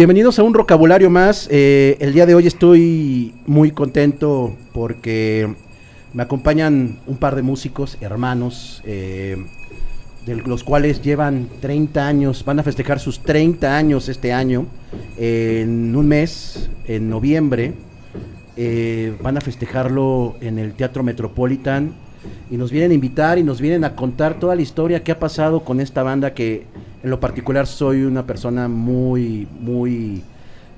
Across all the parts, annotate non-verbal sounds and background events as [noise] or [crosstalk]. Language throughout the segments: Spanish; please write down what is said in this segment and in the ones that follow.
Bienvenidos a un vocabulario más. Eh, el día de hoy estoy muy contento porque me acompañan un par de músicos, hermanos, eh, de los cuales llevan 30 años, van a festejar sus 30 años este año, en un mes, en noviembre. Eh, van a festejarlo en el Teatro Metropolitan y nos vienen a invitar y nos vienen a contar toda la historia que ha pasado con esta banda que en lo particular soy una persona muy, muy,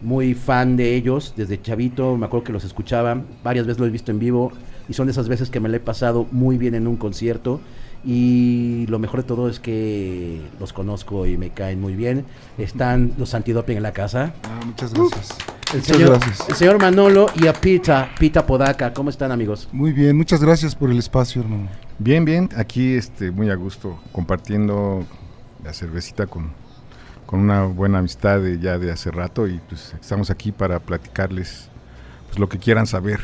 muy fan de ellos. Desde chavito me acuerdo que los escuchaba, varias veces lo he visto en vivo y son de esas veces que me lo he pasado muy bien en un concierto. Y lo mejor de todo es que los conozco y me caen muy bien. Están los antidoping en la casa. Ah, muchas gracias. El muchas señor, gracias. el señor Manolo y a Pita, Pita Podaca. ¿Cómo están, amigos? Muy bien, muchas gracias por el espacio, hermano. Bien, bien, aquí este, muy a gusto, compartiendo la cervecita con, con una buena amistad de, ya de hace rato y pues estamos aquí para platicarles pues, lo que quieran saber.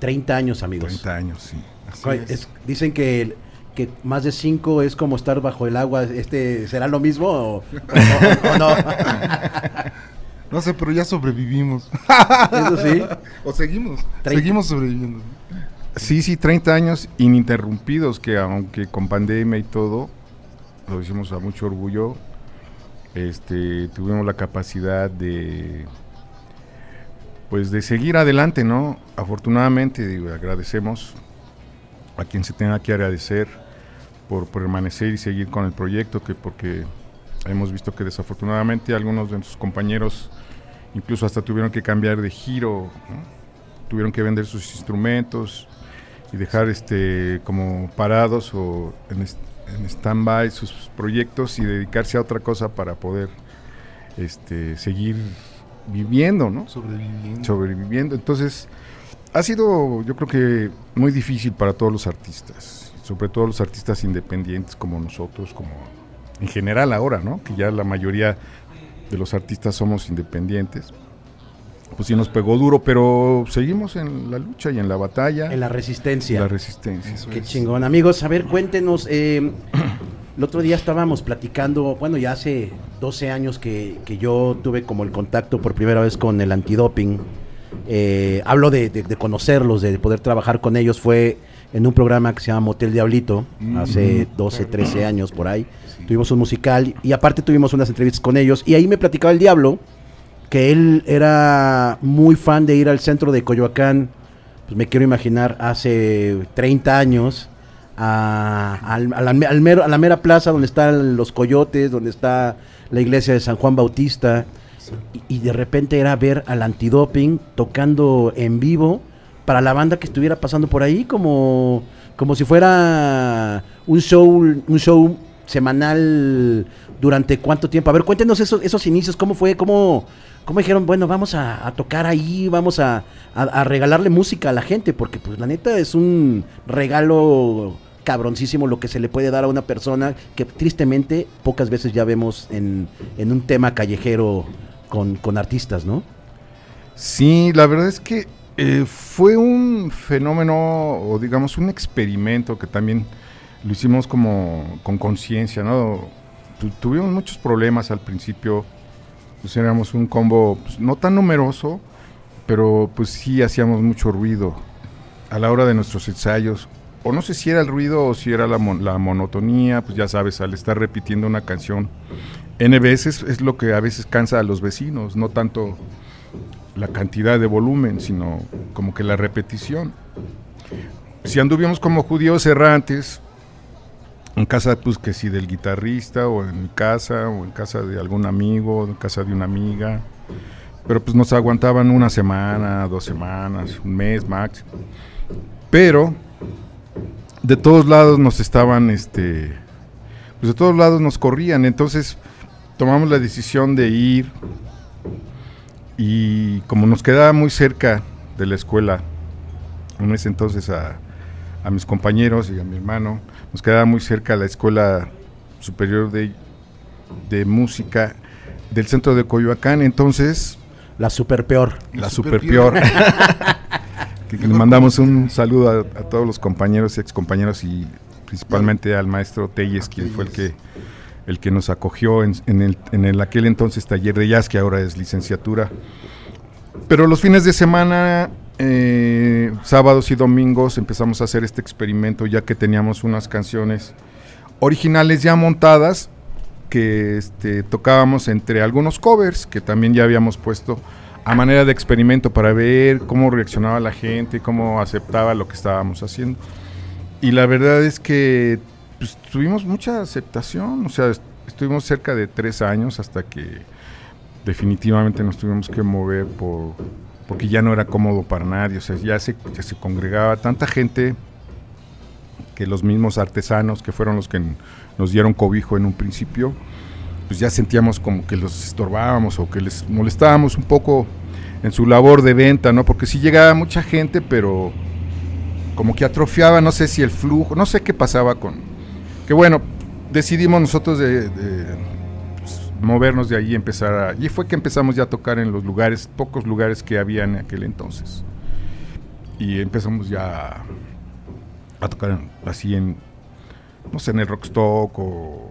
30 años, amigos. 30 años, sí. Así Ay, es. es- dicen que, que más de 5 es como estar bajo el agua. Este, ¿Será lo mismo o, o- o no? [laughs] No sé, pero ya sobrevivimos. Eso sí. [laughs] o seguimos. Seguimos sobreviviendo. Sí, sí, 30 años ininterrumpidos, que aunque con pandemia y todo, lo hicimos a mucho orgullo, este, tuvimos la capacidad de, pues, de seguir adelante, ¿no? Afortunadamente, digo, agradecemos a quien se tenga que agradecer por permanecer y seguir con el proyecto, que porque hemos visto que desafortunadamente algunos de nuestros compañeros incluso hasta tuvieron que cambiar de giro, ¿no? tuvieron que vender sus instrumentos y dejar este como parados o en, en stand-by sus proyectos y dedicarse a otra cosa para poder este seguir viviendo, ¿no? Sobreviviendo. sobreviviendo. Entonces, ha sido, yo creo que muy difícil para todos los artistas, sobre todo los artistas independientes como nosotros, como en general ahora, ¿no? Que ya la mayoría de los artistas somos independientes. Pues sí nos pegó duro, pero seguimos en la lucha y en la batalla, En la resistencia. la resistencia. Eso Qué es. chingón. Amigos, a ver, cuéntenos. eh, el otro día estábamos platicando, bueno, ya hace 12 años que, que yo tuve como el contacto por primera vez con el antidoping. Eh, hablo de, de- de conocerlos, de poder trabajar con ellos. Fue en un programa que se llama Motel Diablito, hace 12, 13 años por ahí. Tuvimos un musical y aparte tuvimos unas entrevistas con ellos. Y ahí me platicaba el Diablo que él era muy fan de ir al centro de Coyoacán, pues me quiero imaginar, hace 30 años, a, la, al mero- a la mera plaza donde están los coyotes, donde está la iglesia de San Juan Bautista, y, y de repente era ver al antidoping tocando en vivo para la banda que estuviera pasando por ahí, como, como si fuera un show, un show semanal durante cuánto tiempo. A ver, cuéntenos esos, esos inicios, cómo fue, cómo, cómo dijeron, bueno, vamos a, a tocar ahí, vamos a, a- regalarle música a la gente, porque pues la neta es un regalo cabroncísimo lo que se le puede dar a una persona que tristemente pocas veces ya vemos en, en un tema callejero con, con artistas, ¿no? Sí, la verdad es que eh, fue un fenómeno o digamos un experimento que también lo hicimos como con conciencia, ¿no? Tu- tuvimos muchos problemas al principio, pues éramos un combo pues, no tan numeroso, pero pues sí hacíamos mucho ruido a la hora de nuestros ensayos. O no sé si era el ruido o si era la, mon- la monotonía, pues ya sabes, al estar repitiendo una canción N veces es lo que a veces cansa a los vecinos, no tanto la cantidad de volumen, sino como que la repetición. Si anduvimos como judíos errantes, en casa, pues que si del guitarrista, o en casa, o en casa de algún amigo, o en casa de una amiga, pero pues nos aguantaban una semana, dos semanas, un mes max. Pero de todos lados nos estaban, este, pues de todos lados nos corrían, entonces tomamos la decisión de ir. Y como nos quedaba muy cerca de la escuela, en ese entonces a, a mis compañeros y a mi hermano, nos quedaba muy cerca la escuela superior de, de música del centro de Coyoacán, entonces La super peor. la super super peor. que, [laughs] que le mandamos un saludo a, a todos los compañeros y excompañeros y principalmente al maestro Telles, quien fue el que el que nos acogió en, el, en el aquel entonces taller de jazz, que ahora es licenciatura. Pero los fines de semana, eh, sábados y domingos, empezamos a hacer este experimento ya que teníamos unas canciones originales ya montadas que este, tocábamos entre algunos covers que también ya habíamos puesto a manera de experimento para ver cómo reaccionaba la gente, cómo aceptaba lo que estábamos haciendo. Y la verdad es que pues, tuvimos mucha aceptación, o sea, estuvimos cerca de tres años hasta que definitivamente nos tuvimos que mover por, porque ya no era cómodo para nadie, o sea, ya se, ya se congregaba tanta gente que los mismos artesanos que fueron los que nos dieron cobijo en un principio, pues ya sentíamos como que los estorbábamos o que les molestábamos un poco en su labor de venta, ¿no? Porque sí llegaba mucha gente, pero como que atrofiaba, no sé si el flujo, no sé qué pasaba con... Que bueno, decidimos nosotros de, pues, movernos de allí, empezar a... Allí fue que empezamos ya a tocar en los lugares, pocos lugares que había en aquel entonces. Y empezamos ya a tocar así en, no sé, en el Rockstock o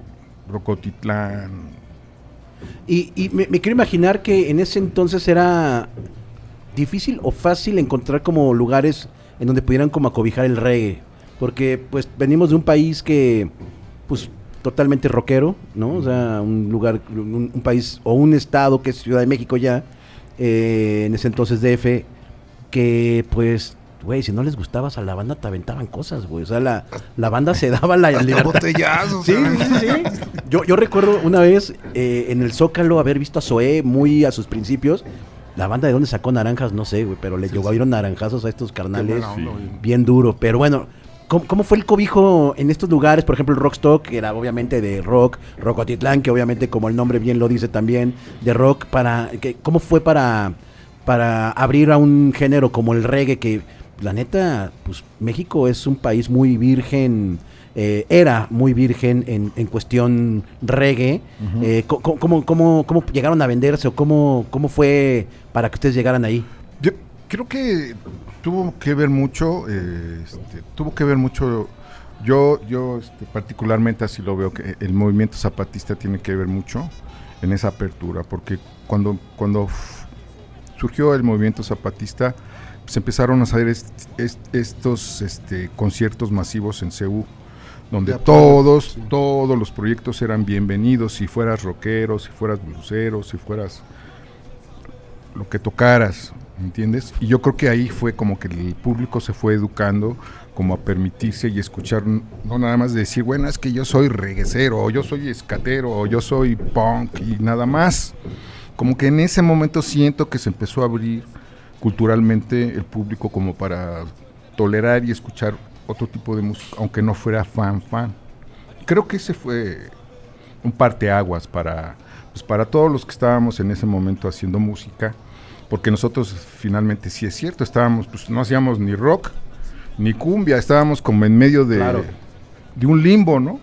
Rocotitlán. Y, y me, quiero imaginar que en ese entonces era difícil o fácil encontrar como lugares en donde pudieran como acobijar el reggae. Porque pues venimos de un país que, pues totalmente rockero, ¿no? O sea, un lugar, un, país o un estado que es Ciudad de México ya, eh, en ese entonces DF, que pues güey, si no les gustabas a la banda te aventaban cosas, güey. O sea, la, la banda se daba la [laughs] libertad. Sí, sí, sí, Yo, yo recuerdo una vez eh, en el Zócalo haber visto a Zoé muy a sus principios. La banda de dónde sacó naranjas, no sé, güey, pero le sí, llevaron naranjazos a estos carnales bien duro. Pero bueno, ¿Cómo, fue el cobijo en estos lugares? Por ejemplo, el Rockstock, que era obviamente de rock, Rocotitlán, que obviamente, como el nombre bien lo dice también, de rock, para que, ¿cómo fue para, para abrir a un género como el reggae que la neta, pues México es un país muy virgen, eh, era muy virgen en, en cuestión reggae. Eh, ¿cómo, cómo, llegaron a venderse o cómo, cómo fue para que ustedes llegaran ahí? Creo que tuvo que ver mucho, eh, este, tuvo que ver mucho, yo, yo este, particularmente así lo veo, que el movimiento zapatista tiene que ver mucho en esa apertura, porque cuando, cuando surgió el movimiento zapatista, se empezaron a hacer estos este, conciertos masivos en Ceú, donde todos, todos los proyectos eran bienvenidos, si fueras rockero, si fueras blusero, si fueras lo que tocaras, ¿entiendes? Y yo creo que ahí fue como que el público se fue educando como a permitirse y escuchar, no nada más decir, bueno, es que yo soy reguecero, o yo soy escatero, o yo soy punk, y nada más. Como que en ese momento siento que se empezó a abrir culturalmente el público como para tolerar y escuchar otro tipo de música, aunque no fuera fan fan. Creo que ese fue un parteaguas para, pues para todos los que estábamos en ese momento haciendo música, porque nosotros finalmente sí es cierto, estábamos, pues no hacíamos ni rock ni cumbia, estábamos como en medio de, de un limbo, ¿no?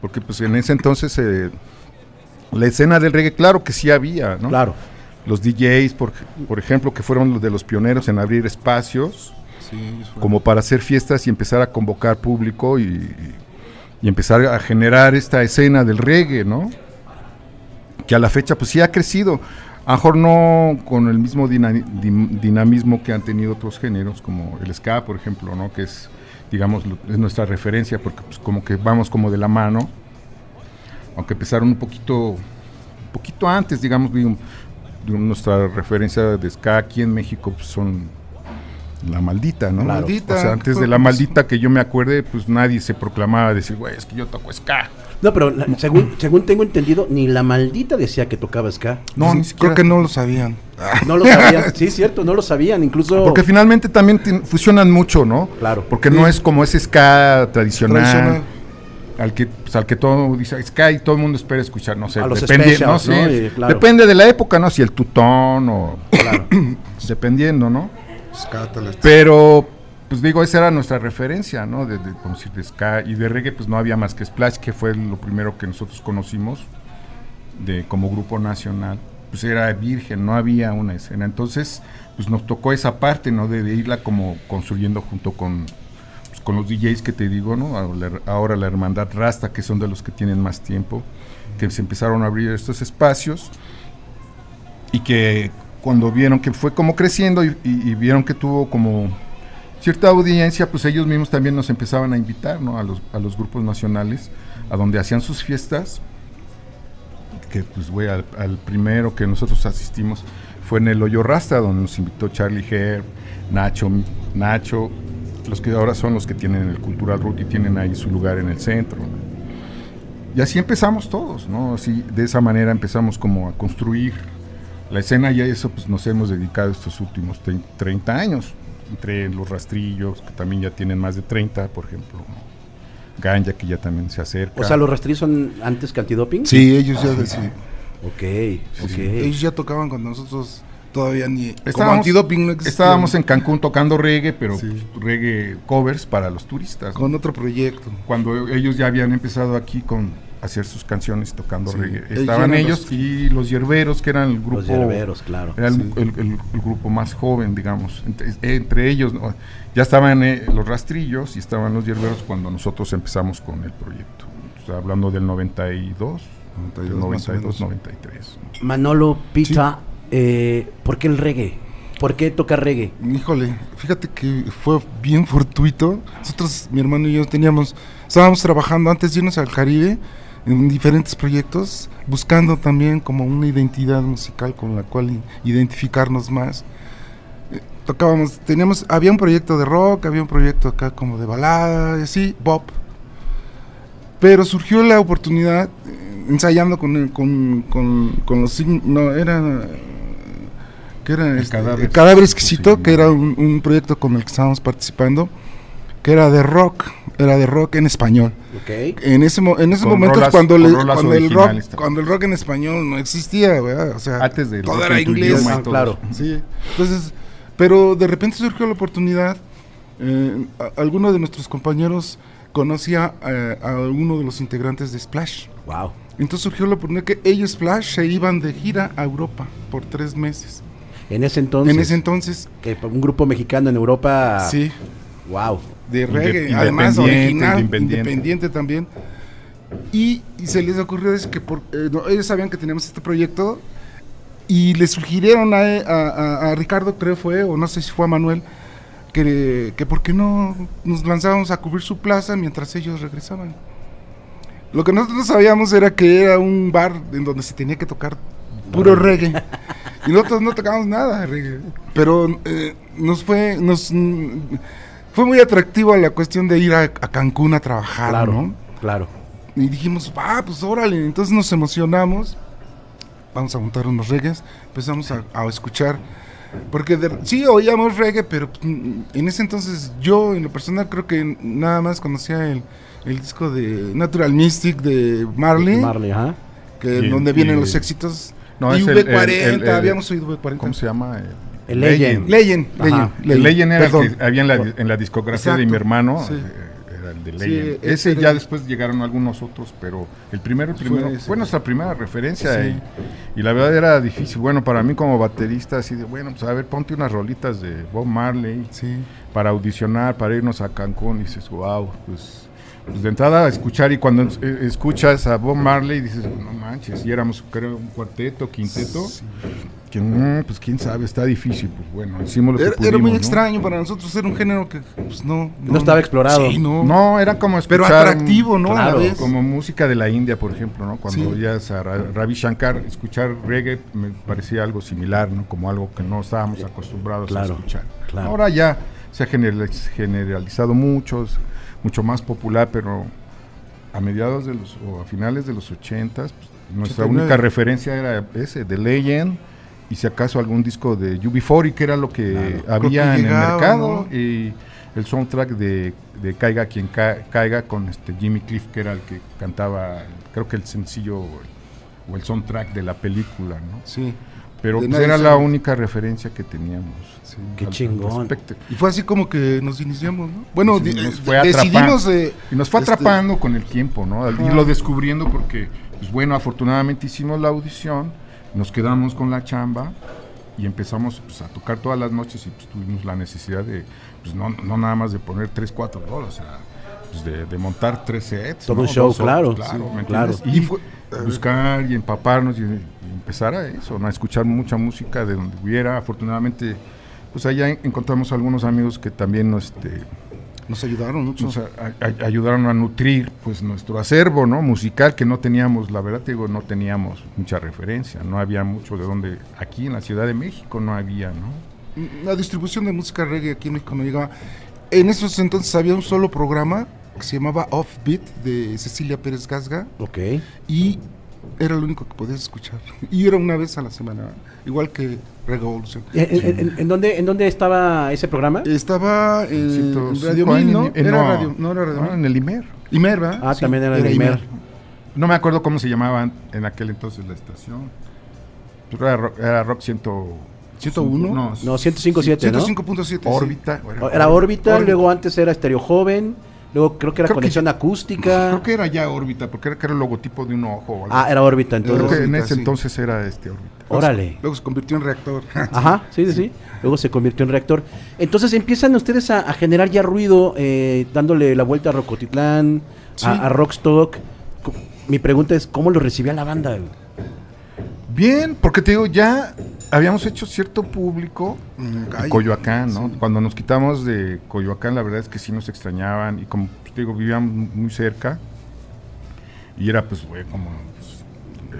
Porque pues en ese entonces eh, la escena del reggae, claro que sí había, ¿no? Claro los DJs, por, por ejemplo, que fueron los de los pioneros en abrir espacios, como para hacer fiestas y empezar a convocar público y, empezar a generar esta escena del reggae, ¿no? Que a la fecha pues sí ha crecido, a mejor no con el mismo dinamismo que han tenido otros géneros, como el ska, por ejemplo, ¿no? Que es, digamos, es nuestra referencia, porque pues como que vamos como de la mano, aunque empezaron un poquito, un poquito antes, digamos, nuestra referencia de ska aquí en México pues, son la maldita, ¿no? Maldita. O sea, antes de la maldita que yo me acuerde, pues nadie se proclamaba decir, güey, es que yo toco ska. No, pero según, según tengo entendido, ni la maldita decía que tocaba ska. No, ni creo que no lo sabían. [laughs] No lo sabían, sí, cierto, no lo sabían, incluso... Porque finalmente también fusionan mucho, ¿no? Claro. Porque no es como ese ska tradicional. tradicional al que pues, al que todo dice Sky todo el mundo espera escuchar no sé depende ¿no? depende de la época no si el tutón o [clears throat] dependiendo no pero pues digo esa era nuestra referencia no de, decir de ska y de reggae pues no había más que Splash que fue lo primero que nosotros conocimos de como grupo nacional. Pues era virgen no había una escena. Entonces pues nos tocó esa parte no de, de irla como construyendo junto con con los DJs que te digo, ¿no? Ahora la Hermandad Rasta, que son de los que tienen más tiempo, que se empezaron a abrir estos espacios y que cuando vieron que fue como creciendo y, vieron que tuvo como cierta audiencia, pues ellos mismos también nos empezaban a invitar, ¿no? A los, a los grupos nacionales, a donde hacían sus fiestas, que pues güey, al, primero que nosotros asistimos fue en el Hoyo Rasta, donde nos invitó Charlie Herb, Nacho, Nacho, los que ahora son los que tienen el Cultural Root y tienen ahí su lugar en el centro. Y así empezamos todos, ¿no? Así, de esa manera empezamos como a construir la escena y a eso pues nos hemos dedicado estos últimos 30 años, entre los rastrillos, que también ya tienen más de 30, por ejemplo, Ganja, que ya también se acerca. O sea, ¿los rastrillos son antes que antidoping? Sí, ellos ya... Sí. Ok, ok. Ellos ya tocaban cuando nosotros todavía ni estábamos, antidoping no Estábamos en Cancún tocando reggae, pero reggae covers para los turistas. Con otro proyecto. Cuando ellos ya habían empezado aquí con hacer sus canciones tocando reggae. Estaban ellos, y los hierberos, que eran el grupo. Los hierberos, claro. Era el, grupo más joven, digamos. Entre, ellos, ya estaban eh, los rastrillos y estaban los hierberos cuando nosotros empezamos con el proyecto. hablando del 92, 92, 93. Manolo Pita eh, ¿por qué el reggae? ¿Por qué tocar reggae? Híjole, fíjate que fue bien fortuito. Nosotros, mi hermano y yo, teníamos, estábamos trabajando antes de irnos al Caribe en diferentes proyectos, buscando también como una identidad musical con la cual identificarnos más. Eh, tocábamos, teníamos, había un proyecto de rock, había un proyecto acá como de balada, así, pop. Pero surgió la oportunidad, eh, ensayando con, con, con, con los no, era que era el, este, cadáver, exquisito, que era un, proyecto con el que estábamos participando, que era de rock, era de rock en español. En ese en ese momento cuando, cuando el rock cuando el rock en español no existía, o sea, antes de todo era inglés, claro. Sí. Entonces, pero de repente surgió la oportunidad eh, alguno de nuestros compañeros conocía eh, a alguno de los integrantes de Splash. Wow. Entonces surgió la oportunidad que ellos Splash se iban de gira a Europa por tres meses. En ese entonces. En ese entonces. Que un grupo mexicano en Europa. Sí. Wow. De reggae, además original, independiente. también. Y, se les ocurrió es que por, eh, ellos sabían que teníamos este proyecto y le sugirieron a, a, Ricardo, creo fue, o no sé si fue a Manuel, que, que por qué no nos lanzábamos a cubrir su plaza mientras ellos regresaban. Lo que nosotros sabíamos era que era un bar en donde se tenía que tocar puro reggae. Y nosotros no tocábamos nada reggae. Pero eh, nos fue, nos fue muy atractivo la cuestión de ir a, Cancún a trabajar, claro, ¿no? Claro. Y dijimos, ah, pues órale. Entonces nos emocionamos. Vamos a montar unos reggaes. Empezamos a, escuchar. Porque sí oíamos reggae, pero mm, en ese entonces yo, en lo personal, creo que nada más conocía el, el disco de Natural Mystic de Marley. Marley, ajá. Que donde vienen los éxitos no, es v 40 habíamos oído V40. ¿Cómo se llama? El, Legend. Legend. Legend, El Legend era el que había en la, en la discografía de mi hermano. Eh, era el de Legend. ese ya después llegaron algunos otros, pero el primero, el primero fue, nuestra primera referencia. Y, y, la verdad era difícil. Bueno, para mí como baterista, así de, bueno, pues a ver, ponte unas rolitas de Bob Marley para audicionar, para irnos a Cancún. Y dices, wow, pues pues de entrada a escuchar y cuando eh, escuchas a Bob Marley dices, no manches, y éramos creo un cuarteto, quinteto, que pues quién sabe, está difícil, pues bueno, hicimos lo que era, Era muy extraño para nosotros, era un género que pues no... No, estaba explorado. no. no, era como escuchar... Pero atractivo, ¿no? Como música de la India, por ejemplo, ¿no? Cuando ya a Ravi Shankar, escuchar reggae me parecía algo similar, ¿no? Como algo que no estábamos acostumbrados a escuchar. Ahora ya se ha generalizado mucho, mucho más popular, pero a mediados de los, o a finales de los ochentas, pues, nuestra única referencia era ese, de Legend, y si acaso algún disco de UB40, que era lo que había en el mercado, y el soundtrack de, de Caiga quien caiga con este Jimmy Cliff, que era el que cantaba, creo que el sencillo o el soundtrack de la película, ¿no? Sí. Pero pues era la única referencia que teníamos. Qué chingón. Y fue así como que nos iniciamos, ¿no? Bueno, nos fue decidimos... y nos fue este atrapando con el tiempo, ¿no? Al irlo descubriendo porque, pues bueno, afortunadamente hicimos la audición, nos quedamos con la chamba y empezamos pues, a tocar todas las noches y pues, tuvimos la necesidad de, pues no, no nada más de poner tres, cuatro rolas, o sea, pues, de, de montar tres sets. Todo ¿no? un show, Dos claro, horas, sí, ¿me claro. Y fue- buscar y empaparnos y, y empezar a eso, ¿no? a escuchar mucha música de donde hubiera. Afortunadamente, pues allá en- encontramos algunos amigos que también nos, este, Nos ayudaron mucho. nos a- a- ayudaron a nutrir pues nuestro acervo no musical que no teníamos la verdad te digo no teníamos mucha referencia no había mucho de donde aquí en la Ciudad de México no había no la distribución de música reggae aquí en México no llegaba. En esos entonces había un solo programa que se llamaba Offbeat de Cecilia Pérez Gasga Ok. y era lo único que podías escuchar. [laughs] Y era una vez a la semana, igual que Revolution. ¿En, en- en- en dónde, ¿En dónde estaba ese programa? Estaba en 105 Radio Mil, ¿no? en- Era no, radio, no era Radio no, Mil. en el Imer Imer, ¿verdad? Ah, Sí, también era de Imer. no me acuerdo cómo se llamaba en aquel entonces la estación pero era, ro- era rock 100 101. no, No, 105.7, ¿no? 105.7. sí. órbita Era órbita, Órbita. luego antes era Estéreo Joven, luego creo que era Creo que Conexión ya- Acústica. [laughs] creo que era ya órbita porque era, que era el logotipo de un ojo Ah, era órbita Creo entonces. que en ese sí. entonces era este órbita Órale. Luego se convirtió en reactor. [laughs] Ajá, sí, sí, sí. Luego se convirtió en reactor. Entonces empiezan ustedes a, a generar ya ruido, eh, dándole la vuelta a Rocotitlán, Sí. a, a Rockstock. Mi pregunta es, ¿cómo lo recibía la banda? Bien, porque te digo, ya habíamos hecho cierto público Mm, en ay, Coyoacán, ¿no? sí. Cuando nos quitamos de Coyoacán, la verdad es que sí nos extrañaban y como te digo, vivíamos muy cerca y era pues, güey, como... pues,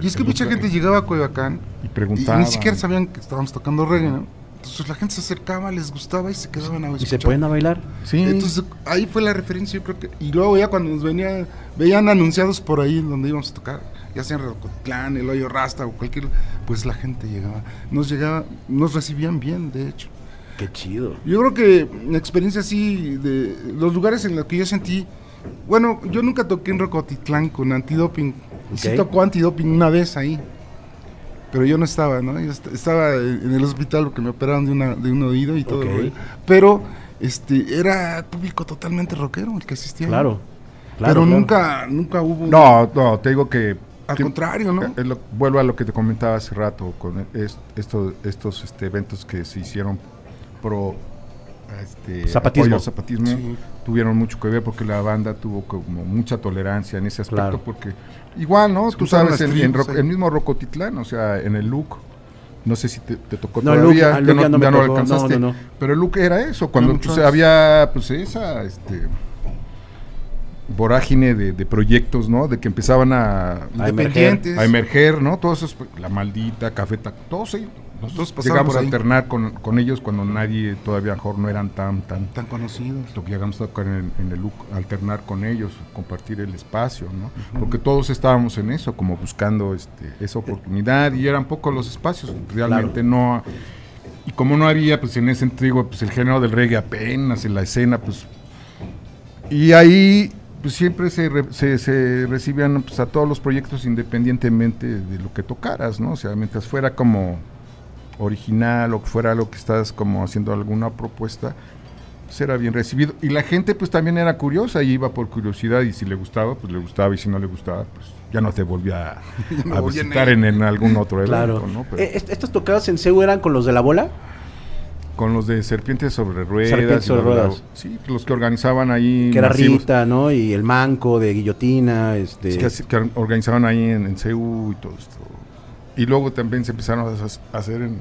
Y es que mucha gente llegaba a Coyoacán y y preguntaba. ni siquiera sabían que estábamos tocando reggae, ¿no? Entonces la gente se acercaba, les gustaba y se quedaban a ¿Y se pueden a bailar? Sí, Entonces ahí fue la referencia, yo creo que. Y luego ya cuando nos venía, veían anunciados por ahí en donde íbamos a tocar, ya sea en Rocotlán, El Hoyo Rasta o cualquier, pues la gente llegaba. Nos llegaba, nos recibían bien, de hecho. Qué chido. Yo creo que una experiencia así de los lugares en los que yo sentí, bueno, yo nunca toqué en Rocotitlán con antidoping. Sí Ok. tocó antidoping una vez ahí. Pero yo no estaba, ¿no? Yo est- estaba en el hospital porque me operaron de, una, de un oído y todo. Ok. el rollo. Pero este era público totalmente rockero el que asistía. Claro. claro, Pero claro. nunca nunca hubo no, no, te digo que... al contrario, ¿no? eh, lo- vuelvo a lo que te comentaba hace rato con es- estos, estos este, eventos que se hicieron pro este, Zapatismo. apoyo al zapatismo Sí. tuvieron mucho que ver porque la banda tuvo como mucha tolerancia en ese aspecto Claro. porque igual no Se tú sabes las en, el mismo Rocotitlán o sea en el look no sé si te, te tocó No, todavía Luke- a Luke ya no me lo tocó, alcanzaste no, no, no. pero el look era eso cuando pues, había pues esa este vorágine de, de proyectos no de que empezaban a, A Independientes. a emerger, ¿no? Todos esos, la maldita, Cafeta, todos ellos. Nosotros llegamos a ahí. alternar con, con ellos cuando nadie, todavía mejor no eran tan, tan, tan conocidos. llegamos a tocar en, en el look, alternar con ellos, compartir el espacio, ¿no? Porque todos estábamos en eso, como buscando este, esa oportunidad y eran pocos los espacios, realmente no... Y como no había, pues en ese sentido, pues el género del reggae apenas en la escena, pues... Y ahí, pues siempre se, re- se, se recibían pues, a todos los proyectos independientemente de lo que tocaras, ¿no? O sea, mientras fuera como original o que fuera lo que estás como haciendo alguna propuesta, pues era bien recibido. Y la gente pues también era curiosa y iba por curiosidad y si le gustaba, pues le gustaba y si no le gustaba, pues ya no te volvía [laughs] a, a visitar en algún otro evento, Claro. ¿no? Pero Eh, est- ¿Estas tocadas en CEU eran con los de la bola? con los de Serpientes sobre Ruedas. Serpientes sobre Ruedas. sí, los que organizaban ahí. Que era masivos, Rita, ¿no? Y el Manco de Guillotina, este... que organizaban ahí en, en CEU y todo esto. Y luego también se empezaron a, hac- a hacer en,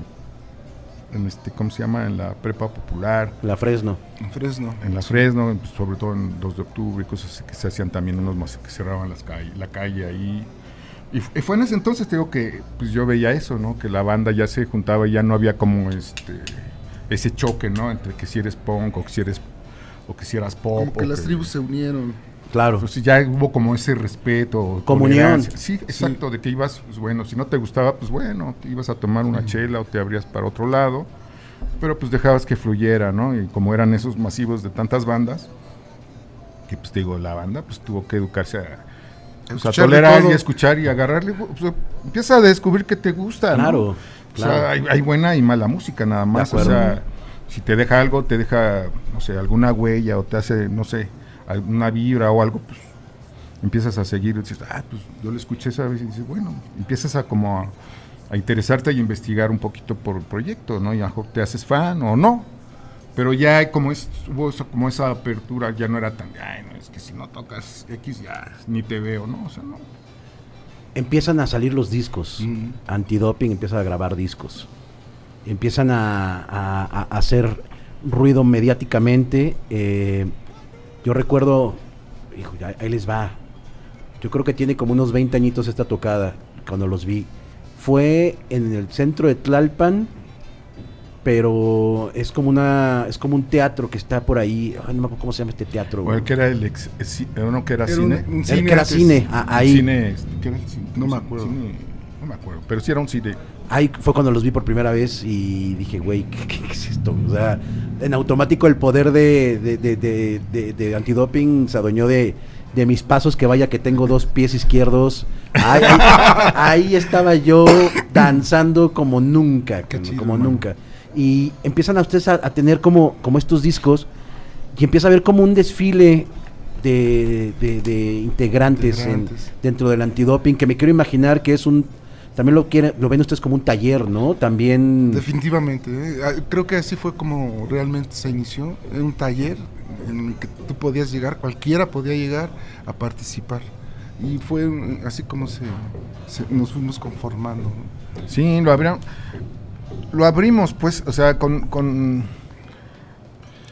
en este, ¿cómo se llama? En la prepa popular. La Fresno. En Fresno. en la Fresno, pues, sobre todo en 2 de octubre, y cosas así que se hacían también unos más que cerraban las calle, la calle ahí. Y y fue en ese entonces, te digo que pues yo veía eso, ¿no? Que la banda ya se juntaba y ya no había como este ese choque, ¿no? Entre que si eres punk o que si eres o que si eras pop. Como que las tribus se unieron. Claro. Pues sí, ya hubo como ese respeto. Comunión. Sí, exacto, de que ibas, pues bueno, si no te gustaba, pues bueno, te ibas a tomar una chela o te abrías para otro lado, pero pues dejabas que fluyera, ¿no? Y como eran esos masivos de tantas bandas, que pues digo, la banda pues tuvo que educarse a, pues, a tolerar todo. y escuchar y agarrarle, pues, empieza a descubrir que te gusta, ¿no? Claro, O claro. sea, hay, hay buena y mala música nada más. O sea, si te deja algo, te deja, no sé, alguna huella o te hace, no sé, alguna vibra o algo, pues empiezas a seguir dices, ah, pues yo lo escuché esa vez y dices, bueno, empiezas a como a, a interesarte y investigar un poquito por el proyecto, ¿no? Y a lo mejor te haces fan o no. Pero ya como es, hubo eso- como esa apertura, ya no era tan, ay, no, es que si no tocas X ya ni te veo, ¿no? O sea, no. Empiezan a salir los discos. Mm. Antidoping empieza a grabar discos. Empiezan a, a- a- a hacer ruido mediáticamente. eh, yo recuerdo, hijo, ya- ahí les va. Yo creo que tiene como unos 20 añitos esta tocada cuando los vi. Fue en el centro de Tlalpan, pero es como una es como un teatro que está por ahí. Ay, no me acuerdo cómo se llama este teatro. O güey. el que era el ex, el ci- uno que era, Era cine. un- un El que era antes. cine, ah, ahí. Cine, este, ¿qué era el cine? No me acuerdo. Cine- no me acuerdo, pero sí era un cine. Ahí fue cuando los vi por primera vez y dije, güey, ¿qué, qué- qué es esto? O sea, en automático el poder de, de, de, de- antidoping se adueñó de, de mis pasos, que vaya que tengo dos pies izquierdos. Ahí, [laughs] estaba yo danzando como nunca, como, chido, como mano. nunca. Y empiezan a ustedes a, a tener como, como estos discos y empieza a haber como un desfile de, de- de integrantes, en- Integrantes. dentro del antidoping, que me quiero imaginar que es un... También lo, quiere, lo ven ustedes como un taller, ¿no? También... Definitivamente. ¿eh? Ah, Creo que así fue como realmente se inició. En un taller en el que tú podías llegar, cualquiera podía llegar a participar. Y fue así como se, se- nos fuimos conformando. ¿no? Sí, lo abrieron. Lo abrimos, pues, o sea, con, con,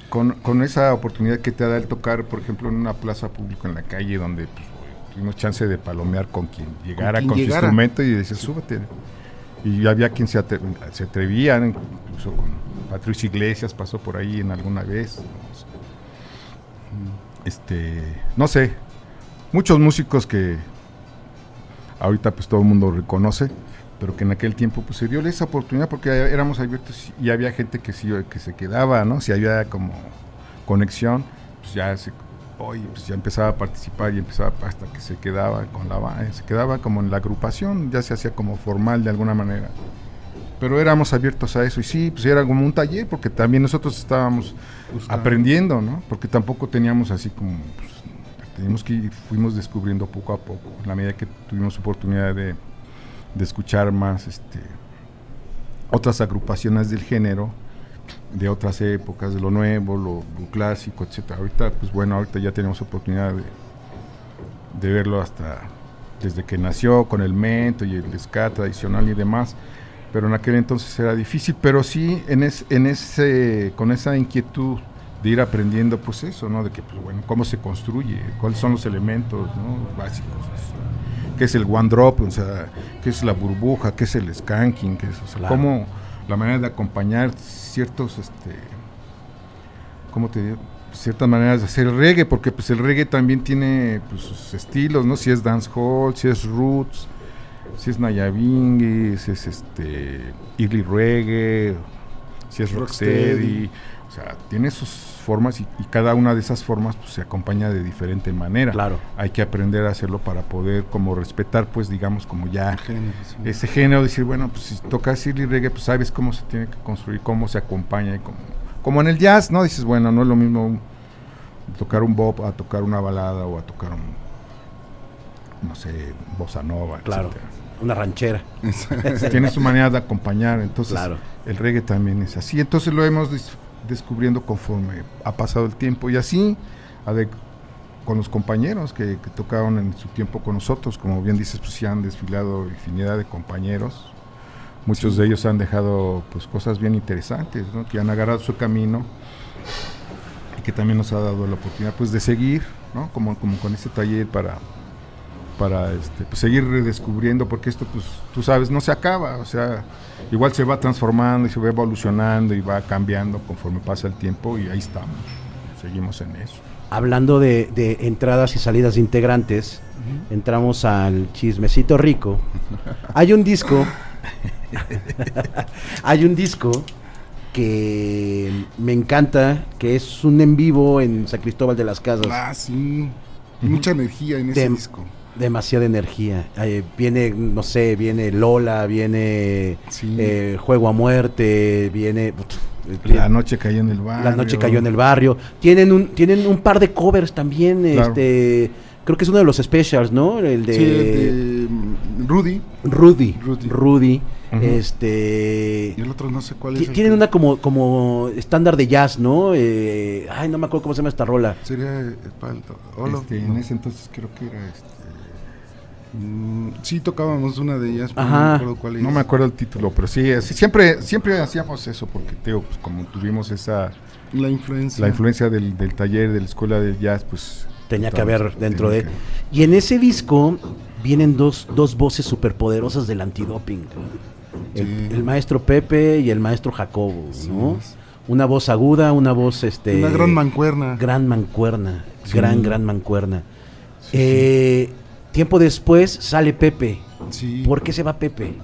con, con esa oportunidad que te da el tocar, por ejemplo, en una plaza pública en la calle donde pues, tuvimos chance de palomear con quien llegara con, quien su llegara. instrumento y decir, súbete. Y había quien se, atre- se atrevía, incluso con Patricia Iglesias pasó por ahí en alguna vez. no sé. Este, no sé, muchos músicos que ahorita pues todo el mundo reconoce, pero que en aquel tiempo pues se dio esa oportunidad porque éramos abiertos y había gente que sí que se quedaba, ¿no? Si había como conexión, pues ya se oye, pues ya empezaba a participar y empezaba hasta que se quedaba con la ba- se quedaba como en la agrupación, ya se hacía como formal de alguna manera. Pero éramos abiertos a eso y sí, pues era como un taller porque también nosotros estábamos Buscando. aprendiendo, ¿no? Porque tampoco teníamos así como pues, teníamos que ir, fuimos descubriendo poco a poco, en la medida que tuvimos oportunidad de, de escuchar más este, otras agrupaciones del género, de otras épocas, de lo nuevo, lo, lo clásico, etcétera. Ahorita, pues bueno, ahorita ya tenemos oportunidad de, de verlo hasta desde que nació con el mento y el ska tradicional y demás, pero en aquel entonces era difícil, pero sí en, es, en ese, con esa inquietud de ir aprendiendo pues eso, ¿no? De que, pues bueno, cómo se construye, cuáles son los elementos, ¿no? Básicos. o sea, ¿Qué es el one drop? O sea, ¿qué es la burbuja? ¿Qué es el skanking? ¿Qué es, o sea, Claro. cómo la manera de acompañar ciertos, este, ¿cómo te digo? ciertas maneras de hacer el reggae, porque pues el reggae también tiene pues, sus estilos, ¿no? Si es dancehall, si es roots, si es nayabingue, si es este early reggae, si es rocksteady, Rocksteady. o sea, tiene sus formas y, y cada una de esas formas pues, se acompaña de diferente manera. Claro. Hay que aprender a hacerlo para poder como respetar, pues digamos como ya Género, sí. ese género, decir, bueno, pues si tocas early reggae, pues sabes cómo se tiene que construir, cómo se acompaña, y cómo, como en el jazz, ¿no? Dices, bueno, no es lo mismo tocar un bop a tocar una balada o a tocar un, no sé, bossa nova, Claro. etcétera. Una ranchera. Tiene su manera de acompañar, entonces Claro. el reggae también es así. Entonces lo hemos descubriendo conforme ha pasado el tiempo y así con los compañeros que, que tocaron en su tiempo con nosotros, como bien dices, pues sí han desfilado infinidad de compañeros. Muchos de ellos han dejado pues cosas bien interesantes, ¿no? que han agarrado su camino y que también nos ha dado la oportunidad pues de seguir, ¿no? como, como con este taller para, para este, pues, seguir redescubriendo, porque esto, pues, tú sabes, no se acaba, o sea, igual se va transformando y se va evolucionando y va cambiando conforme pasa el tiempo y ahí estamos, seguimos en eso. Hablando de, de entradas y salidas de integrantes, entramos al chismecito rico. Hay un disco, [laughs] hay un disco que me encanta, que es un en vivo en San Cristóbal de las Casas. Ah, sí. Mucha energía en ese disco. Demasiada energía. Eh, viene, no sé, viene Lola, viene Sí. eh, Juego a Muerte, viene... La noche cayó en el barrio. La noche cayó en el barrio. Tienen un, tienen un par de covers también. Claro. Este, creo que es uno de los specials, ¿no? El de, Sí, de, Rudy. Rudy. Rudy. Este. Y el otro no sé cuál es. Tienen que- una como, como estándar de jazz, ¿no? Eh, ay, no me acuerdo cómo se llama esta rola. Sería. Este, No. en ese entonces creo que era este. Mm, sí, tocábamos una de ellas, pero Ajá. no me acuerdo cuál es. No me acuerdo el título, pero sí, siempre, siempre hacíamos eso, porque Teo, pues como tuvimos esa, La influencia. la influencia del, del taller, de la escuela de jazz, pues... Tenía que haber dentro de. tenía Y en ese disco vienen dos, dos voces superpoderosas del antidoping. El, Sí. el maestro Pepe y el maestro Jacobo, Sí, ¿no? es- Una voz aguda, una voz este. Una gran mancuerna. Gran mancuerna. Sí. Gran, gran mancuerna. Sí, Eh, Tiempo después sale Pepe. Sí. ¿Por qué se va Pepe?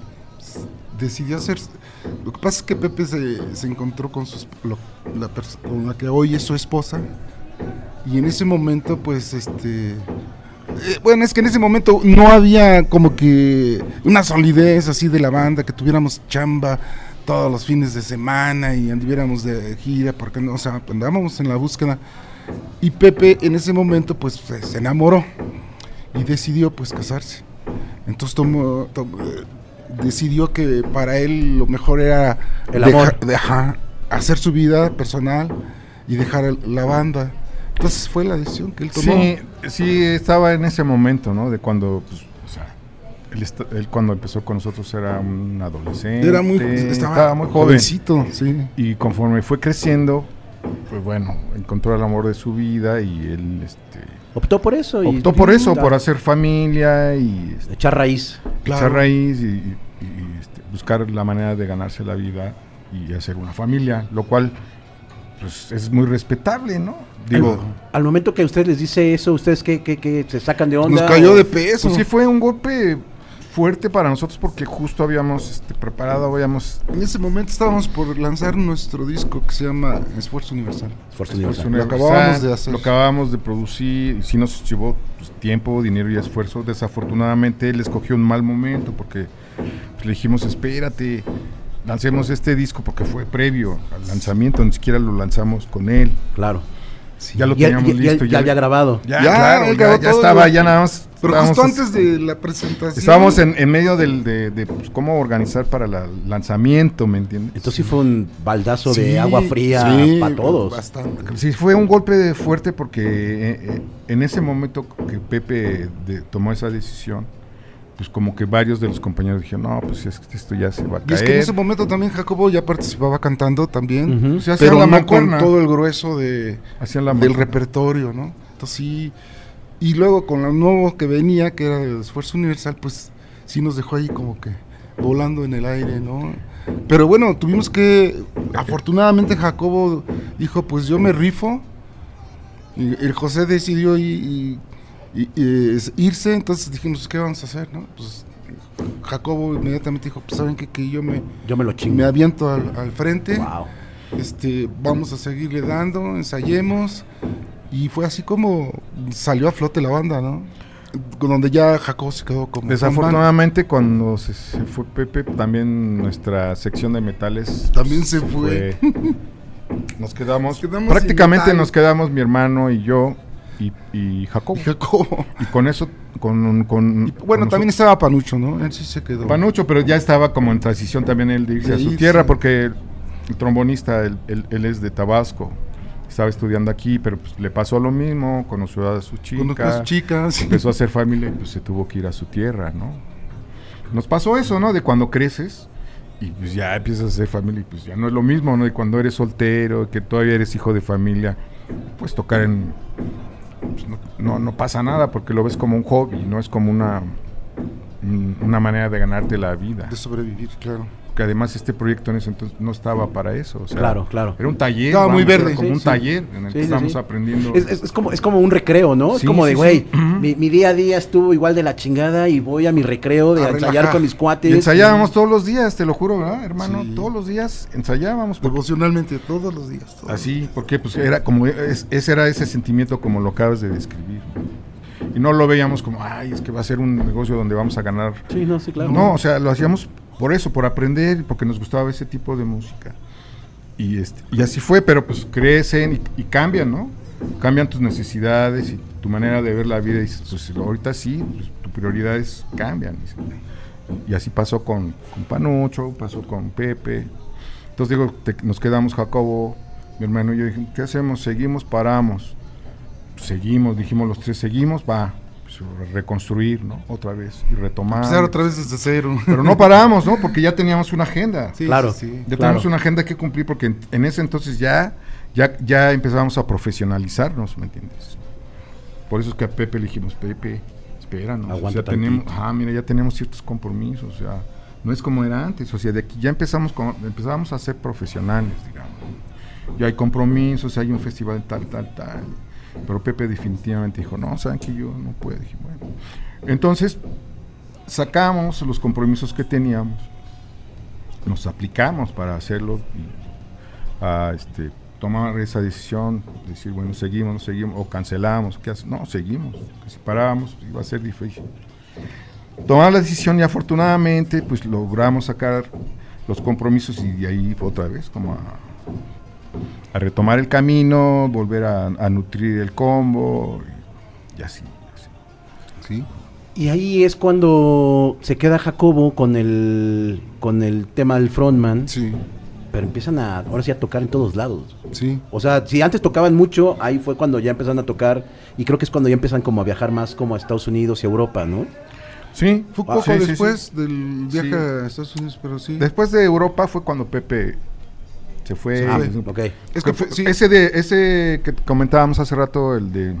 decidió hacer. Lo que pasa es que Pepe se, se encontró con, sus, lo- la con la que hoy es su esposa. Y en ese momento, pues, este. eh, bueno, es que en ese momento no había como que una solidez así de la banda, que tuviéramos chamba todos los fines de semana y anduviéramos de gira, porque no, o sea, andábamos en la búsqueda. Y Pepe en ese momento, pues, se enamoró y decidió, pues, casarse. Entonces tomó, tomó- eh, decidió que para él lo mejor era El deja- hacer su vida personal y dejar el- la banda. Entonces fue la decisión que él tomó. Sí, sí, estaba en ese momento, ¿no? De cuando, pues, o sea, él, esta- él cuando empezó con nosotros era un adolescente. Era muy, estaba, muy joven. jovencito, sí. Y conforme fue creciendo, pues bueno, encontró el amor de su vida y él este, Optó por eso. y- optó por eso, por hacer familia y este, Echar raíz. Claro. echar raíz y, y- y, este, buscar la manera de ganarse la vida y hacer una familia, lo cual pues es muy respetable, ¿no? Digo, Al momento que usted les dice eso, ¿ustedes qué, qué- qué se sacan de onda? Nos cayó de peso. pues sí fue un golpe fuerte para nosotros porque justo habíamos este, preparado, habíamos En ese momento estábamos por lanzar nuestro disco que se llama Esfuerzo Universal. Esfuerzo Esfuerzo universal. Lo acabábamos de hacer. Lo acabábamos de producir, y sí nos llevó pues, tiempo, dinero y esfuerzo. Desafortunadamente él escogió un mal momento porque pues, le dijimos, espérate, lancemos este disco porque fue previo al lanzamiento, ni siquiera lo lanzamos con él. Claro. Sí. Ya lo teníamos listo. ya había grabado. Ya, Ya, claro, ya, grabó ya estaba, ya nada más. Pero justo antes de la presentación. Estábamos en, en medio del, de, de, pues, cómo organizar para el lanzamiento, ¿me entiendes? Entonces sí fue un baldazo de agua fría sí, para todos. Bastante. Sí, fue un golpe de fuerte porque eh, eh, en ese momento que Pepe de- tomó esa decisión, pues como que varios de los compañeros dijeron, no, pues es que esto ya se va a Y caer. es que en ese momento también Jacobo ya participaba cantando también. Pues ya hacían pero la no con todo el grueso de, la del repertorio, ¿no? Entonces sí. Y luego con lo nuevo que venía, que era el esfuerzo universal, pues sí nos dejó ahí como que volando en el aire, ¿no? Pero bueno, tuvimos que, afortunadamente Jacobo dijo, pues yo me rifo. Y el José decidió y, y- y- y, es- irse, entonces dijimos, ¿qué vamos a hacer, no? Pues Jacobo inmediatamente dijo, pues saben qué? que yo me, Yo me lo chingo. me aviento al, al frente Wow. este, vamos a seguirle dando, ensayemos. Y fue así como salió a flote la banda, ¿no? Con Donde ya Jacobo se quedó como. Desafortunadamente cuando se, se fue Pepe, también nuestra sección de metales También se fue. [laughs] Nos quedamos, Nos quedamos prácticamente nos quedamos mi hermano y yo y, y Jacobo. Y Jacobo. Y con eso, con... con Y, bueno, con también estaba Panucho, ¿no? Él sí se quedó. Panucho, pero ya estaba como en transición también él de irse a su irse. tierra, porque el trombonista, él, él- él es de Tabasco, estaba estudiando aquí, pero pues, le pasó lo mismo, conoció a su chica, Con las chicas. empezó a hacer familia y pues se tuvo que ir a su tierra, ¿no? Nos pasó eso, ¿no? De cuando creces y pues ya empiezas a hacer familia y pues ya no es lo mismo, ¿no? De cuando eres soltero, que todavía eres hijo de familia, pues tocar en... pues, no, no, no pasa nada porque lo ves como un hobby, no es como una, un- una manera de ganarte la vida. De sobrevivir, claro. Que además este proyecto en ese entonces no estaba para eso. O sea, Claro, claro. Era un taller. Estaba muy verde. Como Sí, un sí. taller en el Sí, que sí, estábamos sí. aprendiendo. Es, es- es como, es como un recreo, ¿no? es Sí, como de, güey, mi, mi día a día estuvo igual de la chingada y voy a mi recreo de A ensayar relajar. con mis cuates. Y ensayábamos todos los días, te lo juro, ¿verdad, hermano? Sí. Todos los días ensayábamos. porque- todos los días. todos así, porque pues era como es- ese era ese sentimiento como lo acabas de describir. Y no lo veíamos como, ay, es que va a ser un negocio donde vamos a ganar. Sí, no, sí, claro. No, o sea, lo hacíamos por eso, por aprender, porque nos gustaba ese tipo de música. Y, este, y así fue, pero pues crecen y, cambian, ¿no? Cambian tus necesidades y tu manera de ver la vida. Y pues ahorita sí, pues, tus prioridades cambian. Y así pasó con, con pasó con Pepe. Entonces digo, nos quedamos Jacobo, mi hermano y yo dijimos, ¿qué hacemos? ¿Seguimos? ¿Paramos? Seguimos, dijimos los tres, seguimos, va, reconstruir, ¿no? Otra vez y retomar. Empezar otra vez desde cero. Pero no paramos, ¿no? Porque ya teníamos una agenda. Sí, Claro. sí, sí. Ya Claro. teníamos una agenda que cumplir porque en, en ese entonces ya, ya, ya empezábamos a profesionalizarnos, ¿me entiendes? Por eso es que a Pepe le dijimos, Pepe, espéranos. Aguanta o sea, tenemos, tantito. ah, mira, ya tenemos ciertos compromisos, o sea, no es como era antes, o sea, de aquí ya empezamos con, empezamos a ser profesionales, digamos. Ya hay compromisos, hay un festival tal, tal, tal. Pero Pepe definitivamente dijo, no, saben que yo no puedo. Entonces, sacamos los compromisos que teníamos, nos aplicamos para hacerlo a este, tomar esa decisión, decir, bueno, seguimos, no seguimos, o cancelamos, ¿qué hace? No, seguimos, que si parábamos iba a ser difícil. Tomar la decisión y afortunadamente pues logramos sacar los compromisos y de ahí otra vez como a, a retomar el camino, volver a, a nutrir el combo y, y así. así. Sí. Y ahí es cuando se queda Jacobo con el con el tema del frontman, Sí, pero empiezan a ahora sí a tocar en todos lados. sí. O sea, si antes tocaban mucho, ahí fue cuando ya empezaron a tocar y creo que es cuando ya empiezan como a viajar más como a Estados Unidos y Europa, ¿no? Sí, Fue Ah, poco sí, sí, sí. después del viaje Sí. a Estados Unidos, pero sí. Después de Europa fue cuando Pepe se fue. Ah, fue. ok. Es que fue- sí. Ese de ese que comentábamos hace rato, el de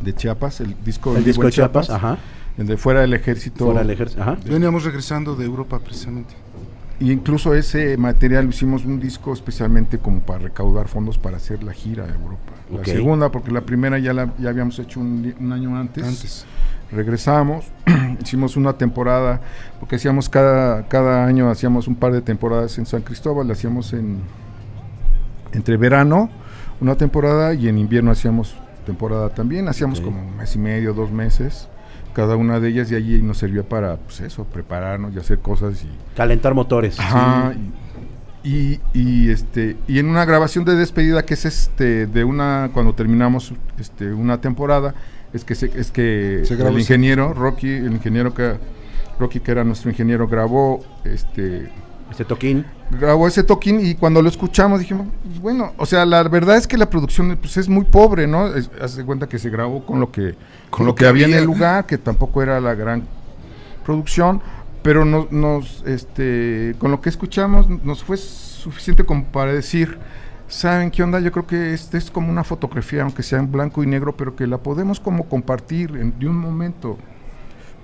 de Chiapas, el disco El en disco de Chiapas, ajá. el de fuera del ejército. Fuera del ejército, ajá. Veníamos regresando de Europa precisamente. Y incluso ese material lo hicimos un disco especialmente como para recaudar fondos para hacer la gira a Europa. La segunda, porque la primera ya la ya habíamos hecho un, un año antes. Antes. Regresamos, [clears throat] hicimos una temporada, porque hacíamos cada, cada año, hacíamos un par de temporadas en San Cristóbal, la hacíamos en entre verano, una temporada, y en invierno hacíamos temporada también, hacíamos como un mes y medio, dos meses, cada una de ellas, y allí nos servía para, pues eso, prepararnos y hacer cosas y Calentar motores. Ajá, y, y, y, este y en una grabación de despedida que es este de una cuando terminamos este una temporada es que se, es que Se el ese- ingeniero Rocky el ingeniero que Rocky que era nuestro ingeniero grabó este Este toquín. grabó ese toquín y cuando lo escuchamos dijimos bueno o sea la verdad es que la producción pues, es muy pobre no de cuenta que se grabó con lo que con lo que había en el lugar que tampoco era la gran producción, pero nos, nos, este, con lo que escuchamos nos fue suficiente como para decir, ¿saben qué onda? Yo creo que este es como una fotografía, aunque sea en blanco y negro, pero que la podemos como compartir en- de un momento,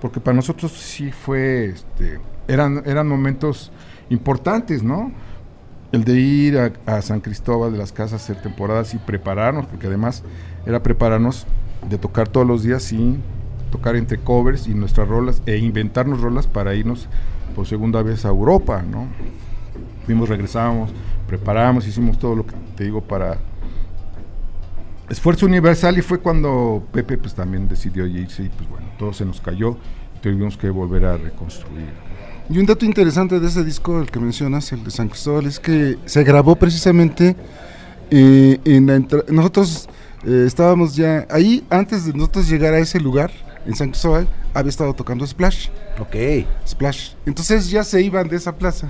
porque para nosotros sí fue, este, eran, eran momentos importantes, ¿no? El de ir a, San Cristóbal de las Casas, hacer temporadas y prepararnos, porque además era prepararnos de tocar todos los días y tocar entre covers y nuestras rolas e inventarnos rolas para irnos por segunda vez a Europa, ¿no? Fuimos, regresamos, preparamos, hicimos todo lo que te digo para esfuerzo universal y fue cuando Pepe pues también decidió irse y pues bueno, todo se nos cayó, tuvimos que volver a reconstruir. Y un dato interesante de ese disco, el que mencionas, el de San Cristóbal, es que se grabó precisamente eh, en la entra- Nosotros eh, estábamos ya ahí, antes de nosotros llegar a ese lugar, en San Cristóbal, había estado tocando Splash. Ok. Splash. Entonces ya se iban de esa plaza.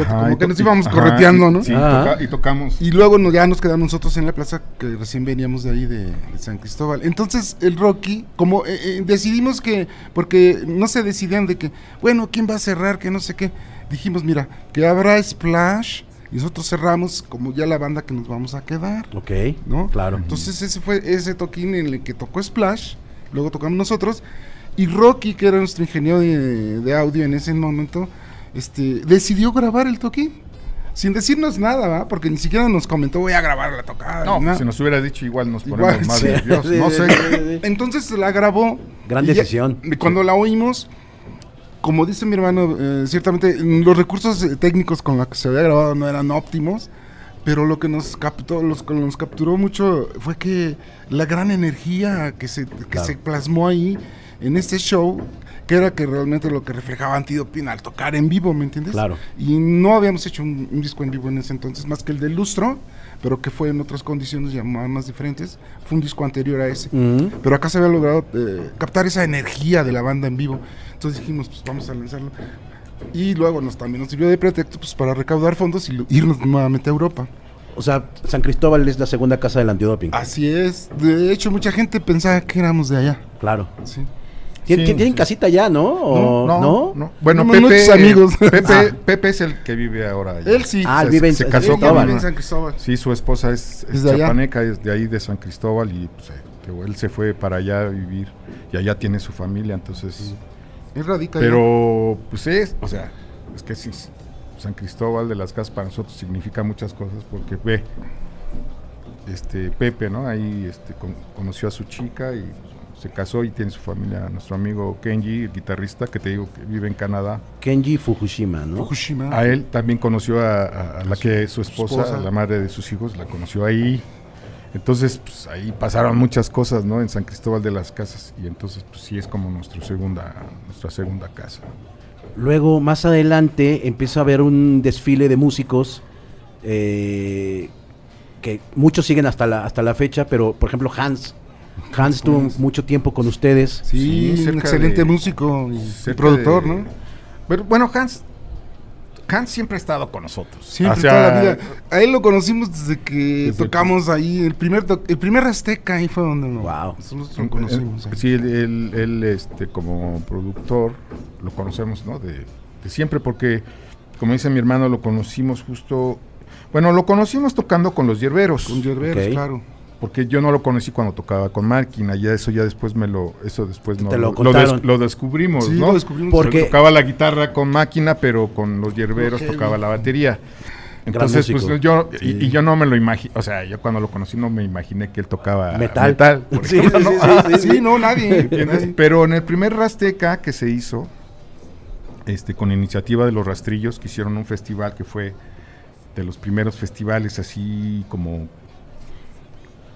Ajá, como y que nos íbamos ajá, correteando, y- ¿no? Sí, toca- y tocamos. Y luego no- ya nos quedamos nosotros en la plaza que recién veníamos de ahí de, de San Cristóbal. Entonces el Rocky, como eh, eh, decidimos que, porque no se decidían de que, bueno, ¿quién va a cerrar? Que no sé qué. Dijimos, mira, que habrá Splash y nosotros cerramos como ya la banda que nos vamos a quedar, Ok. ¿no? Claro. Entonces ese fue ese toquín en el que tocó Splash, luego tocamos nosotros y Rocky, que era nuestro ingeniero de, de audio en ese momento, este, decidió grabar el toquín. Sin decirnos nada, ¿va? Porque ni siquiera nos comentó voy a grabar la tocada. No, nada. si nos hubiera dicho igual nos Igual, ponemos más sí. nerviosos. No sé. Entonces la grabó. Gran ya- decisión. y cuando la oímos, como dice mi hermano, eh, ciertamente los recursos eh, técnicos con los que se había grabado no eran óptimos, pero lo que nos captó, los que nos capturó mucho fue que la gran energía que se, que Claro. se plasmó ahí en este show, que era que realmente lo que reflejaba Antidoping al tocar en vivo, ¿me entiendes? Claro. Y no habíamos hecho un, un disco en vivo en ese entonces, más que el de Lustro, pero que fue en otras condiciones ya más, diferentes. Fue un disco anterior a ese. Pero acá se había logrado eh, captar esa energía de la banda en vivo. Entonces dijimos, pues vamos a lanzarlo. Y luego nos, también nos sirvió de pretexto pues, para recaudar fondos y irnos nuevamente a Europa. O sea, San Cristóbal es la segunda casa del antidoping. Así es. De hecho, mucha gente pensaba que éramos de allá. Claro. Sí. ¿Tien- Sí, tien- ¿Tienen sí. casita ya, no? ¿O no? Bueno, No, Pepe, muchos amigos. Pepe, [laughs] Ah. Pepe es el que vive ahora allá. Él sí. Ah, se- vive en se San casó Él vive en San Cristóbal. Sí, su esposa es, es Es de allá. chapaneca, es de ahí de San Cristóbal y pues, eh, él se fue para allá a vivir y allá tiene su familia, entonces... Él radica allá. Pero, pues es, o sea, es que sí, San Cristóbal de las Casas para nosotros significa muchas cosas porque ve, este Pepe, ¿no? Ahí este, con- conoció a su chica y se casó y tiene su familia, nuestro amigo Kenji, el guitarrista que te digo que vive en Canadá. Kenji Fukushima, ¿no? Fukushima. A él también conoció a, a- a la que es su esposa, esposa. la madre de sus hijos, la conoció ahí. Entonces, pues ahí pasaron muchas cosas, ¿no? En San Cristóbal de las Casas y entonces, pues sí es como nuestro segunda, nuestra segunda casa. Luego, más adelante, empieza a haber un desfile de músicos eh, que muchos siguen hasta la, hasta la fecha, pero por ejemplo Hans. Hans estuvo mucho tiempo con ustedes. Sí, Sí, un excelente de- músico y- productor, de- ¿no? Pero bueno, Hans, Hans siempre ha estado con nosotros. Siempre O sea, toda la vida. A él lo conocimos desde que Desde tocamos ahí. El primer, to- el primer Azteca ahí fue donde lo- Wow. nosotros lo conocimos. ahí. Sí, él, él- él, este, como productor, lo conocemos, ¿no? De, de siempre, porque, como dice mi hermano, lo conocimos justo. Bueno, lo conocimos tocando con los hierberos. Con Yerberos, Ok. claro. Porque yo no lo conocí cuando tocaba con máquina, ya eso ya después me lo, eso después no Te lo des- contaron. lo descubrimos, Sí, ¿no? lo descubrimos. Porque- tocaba la guitarra con máquina, pero con los hierberos tocaba la batería. Entonces, pues yo, y, Sí. y yo no me lo imaginé, o sea, yo cuando lo conocí no me imaginé que él tocaba Metal. por [laughs] Sí, ejemplo, sí, ¿no? sí, sí, Sí, no, nadie. [laughs] ¿Entiendes? nadie. Pero en el primer Rasteca que se hizo, este, con iniciativa de los rastrillos, que hicieron un festival que fue de los primeros festivales así como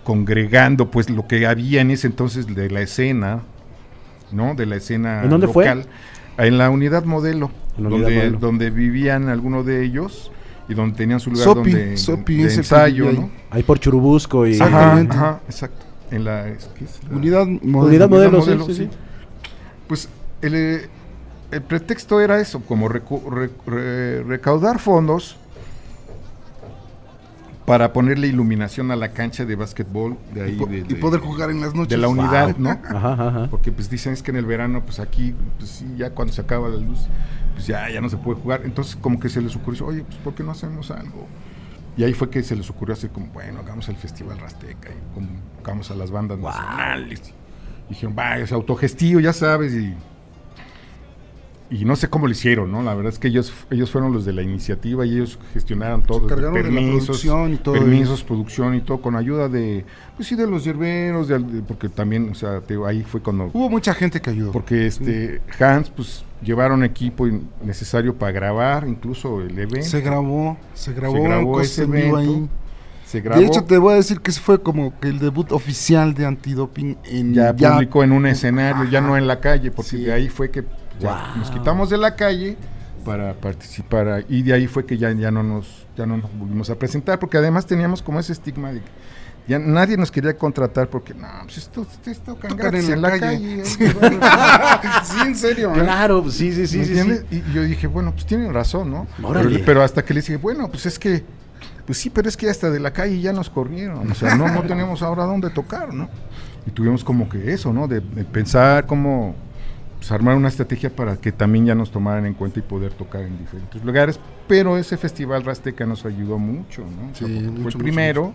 congregando pues lo que había en ese entonces de la escena, ¿no? De la escena ¿En dónde fue? local. En la unidad modelo, la unidad donde, modelo. donde vivían algunos de ellos y donde tenían su lugar Sopi, donde, Sopi de ensayo, vivía ¿no? ahí. Ahí por Churubusco y... Exacto. Ajá, Exactamente. ajá, exacto. En la, es- ¿qué es la- Unidad modelo. Unidad modelo, modelo, sí, sí. sí. Pues el, eh, el pretexto era eso, como recu- re- re- recaudar fondos para ponerle iluminación a la cancha de básquetbol de ahí Y, po- de, y poder jugar en las noches. de la unidad, ¿no? [laughs] Ajá, ajá. Porque pues dicen es que en el verano, pues aquí, pues sí, ya cuando se acaba la luz, pues ya, ya no se puede jugar. Entonces como que se les ocurrió, oye, pues ¿por qué no hacemos algo? Y ahí fue que se les ocurrió hacer como, bueno, hagamos el Festival Rasteca y convocamos a las bandas Wow. nacionales. Y dijeron, va, es autogestío, ya sabes, y, y no sé cómo lo hicieron, ¿no? La verdad es que ellos, ellos fueron los de la iniciativa y ellos gestionaron todo. de la producción y todo Permisos, producción y todo, con ayuda de, pues sí, de los hierberos, de, al- de- porque también, o sea, te ahí fue cuando Hubo mucha gente que ayudó. porque este Hans pues llevaron equipo necesario para grabar incluso el evento se grabó, se grabó, Se grabó ese evento, ahí. se grabó De hecho, te voy a decir que ese fue como que el debut oficial de antidoping en ya, publicó en un escenario ya no en la calle porque Sí. de ahí fue que ya Wow. nos quitamos de la calle para participar y de ahí fue que ya, ya no nos ya no nos volvimos a presentar porque además teníamos como ese estigma de que ya nadie nos quería contratar porque no pues esto ustedes tocan en en la calle. calle, [laughs] Sí. [laughs] sí, en serio. ¿eh? Claro, sí, sí, sí, ¿Me sí, sí. Y yo dije, bueno, pues tienen razón, ¿no? Órale. Pero, pero hasta que le dije, bueno, pues es que, pues sí, pero es que hasta de la calle ya nos corrieron, o sea, no, no [laughs] tenemos ahora dónde tocar, ¿no? Y tuvimos como que eso, ¿no? De, de pensar cómo pues, armar una estrategia para que también ya nos tomaran en cuenta y poder tocar en diferentes lugares. Pero ese festival Rasteca nos ayudó mucho, ¿no? O sea, Sí, mucho, fue el mucho, primero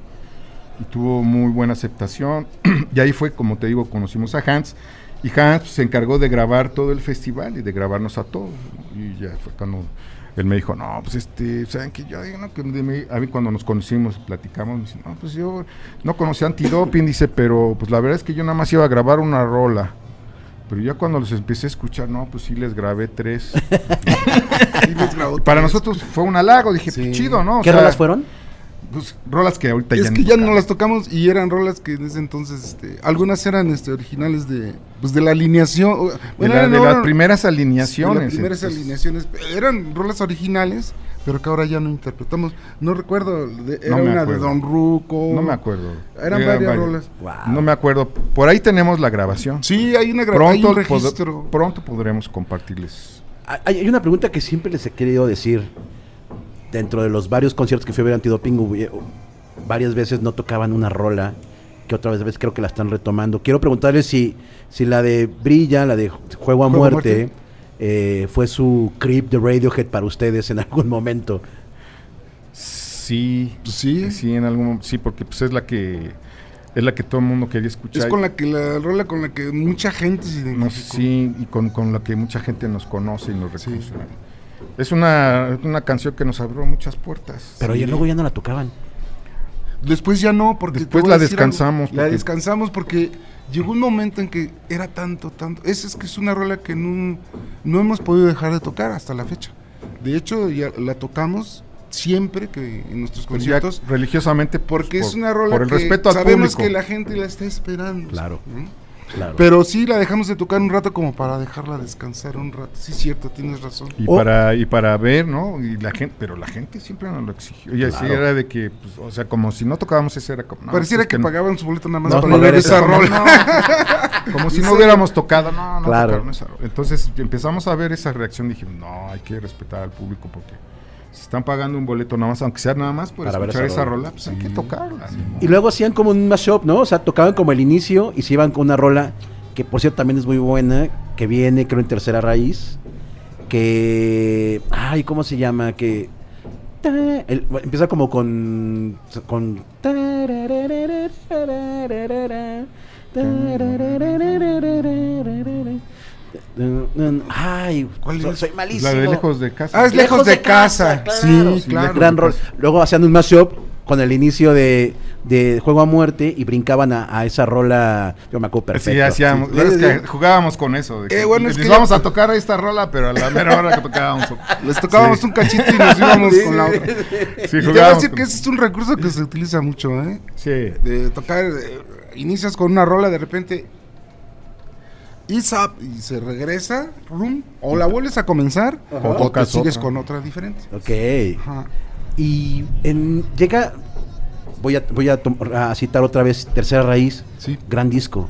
y tuvo muy buena aceptación. [clears throat] y ahí fue, como te digo, conocimos a Hans. Y Hans pues, se encargó de grabar todo el festival y de grabarnos a todos. ¿no? Y ya fue cuando él me dijo, no, pues este, ¿saben que Yo digo, no, que mí- a mí cuando nos conocimos, platicamos, me dice, no, pues yo no conocía antidoping, dice, pero pues la verdad es que yo nada más iba a grabar una rola. Pero ya cuando los empecé a escuchar, no, pues sí les grabé tres. [laughs] Sí, les grabó Para tres. nosotros fue un halago, dije, Sí. pues chido, ¿no? O ¿Qué sea, rolas fueron? pues, rolas que ahorita Es ya que ni ya no las tocamos y eran rolas que en ese entonces, este, algunas eran este, originales de, pues de la alineación. De, bueno, la- eran- de no, las eran- primeras de alineaciones. las primeras entonces, alineaciones. Eran rolas originales, pero que ahora ya no interpretamos. No recuerdo, de- era No una de. Don Ruco. No me acuerdo. Eran varias rolas. Wow. No me acuerdo. Por ahí tenemos la grabación. Sí, hay una gra- hay Pronto, pod- pronto podremos compartirles. Hay, hay una pregunta que siempre les he querido decir. Dentro de los varios conciertos que fui a ver antidoping, hubo- varias veces no tocaban una rola, que otra vez creo que la están retomando. Quiero preguntarles si, si la de Brilla, la de Juego a Juego a Muerte, Muerte. Eh, fue su creep de Radiohead para ustedes en [laughs] algún momento. Sí, Sí. sí, en algún sí, porque pues es la que es la que todo el mundo quería escuchar. Es con la que la rola con la que mucha gente se No, sí, y con, con la que mucha gente nos conoce y nos reconoce. Es una, una canción que nos abrió muchas puertas. Pero Sí. ya luego ya no la tocaban. Después ya no, porque Después la descansamos, La descansamos porque llegó un momento en que era tanto, tanto. Es, es que es una rola que no, no hemos podido dejar de tocar hasta la fecha. De hecho, ya la tocamos siempre que en nuestros Pues conciertos. religiosamente pues, Porque es una rola por el que respeto al sabemos público. que la gente la está esperando. Claro. Claro. Pero sí la dejamos de tocar un rato como para dejarla descansar un rato. Sí, cierto, tienes razón. Y para y para ver, ¿no? Y la gente, pero la gente siempre nos lo exigió. Y así Claro. era de que, pues, o sea, como si no tocábamos ese era como. no, Pareciera pues, que, no- pagaban su boleto nada más No, para ver esa esa rola. [laughs] Como si ¿En no hubiéramos tocado, no, no Claro. tocaron esa rola. Entonces empezamos a ver esa reacción, dijimos, no, hay que respetar al público porque si están pagando un boleto nada más, aunque sea nada más por Para ver escuchar esa esa rola. rola, pues hay que tocarla. Y luego hacían como un mashup, ¿no? O sea, tocaban como el inicio y se iban con una rola que por cierto también es muy buena, que viene creo en tercera raíz, que... Ay, ¿cómo se llama? Que... el- empieza como con... con Ay, ¿Cuál soy, es? soy malísimo. La de lejos de casa. Ah, es lejos de casa. claro. Sí, Sí, claro. Gran Lejos rol. de casa. Luego hacían un mashup con el inicio de, de Juego a Muerte y brincaban a, a esa rola. Yo me acuerdo perfecto. Sí, hacíamos, Sí. la verdad es que jugábamos con eso. De que Eh, bueno, es que vamos ya- a tocar esta rola, pero a la mera hora que tocábamos. [laughs] Les tocábamos Sí. un cachito y nos íbamos [laughs] Sí, con la otra. Sí, y te voy a decir con- que ese es un recurso que se utiliza mucho, ¿eh? Sí. De tocar, eh, inicias con una rola, de repente is up y se regresa, rum, o la vuelves a comenzar, O o te sigues con otra diferente. Ok. Ajá. Y en, llega. Voy a, voy a, a citar otra vez Tercera Raíz. Sí. Gran disco.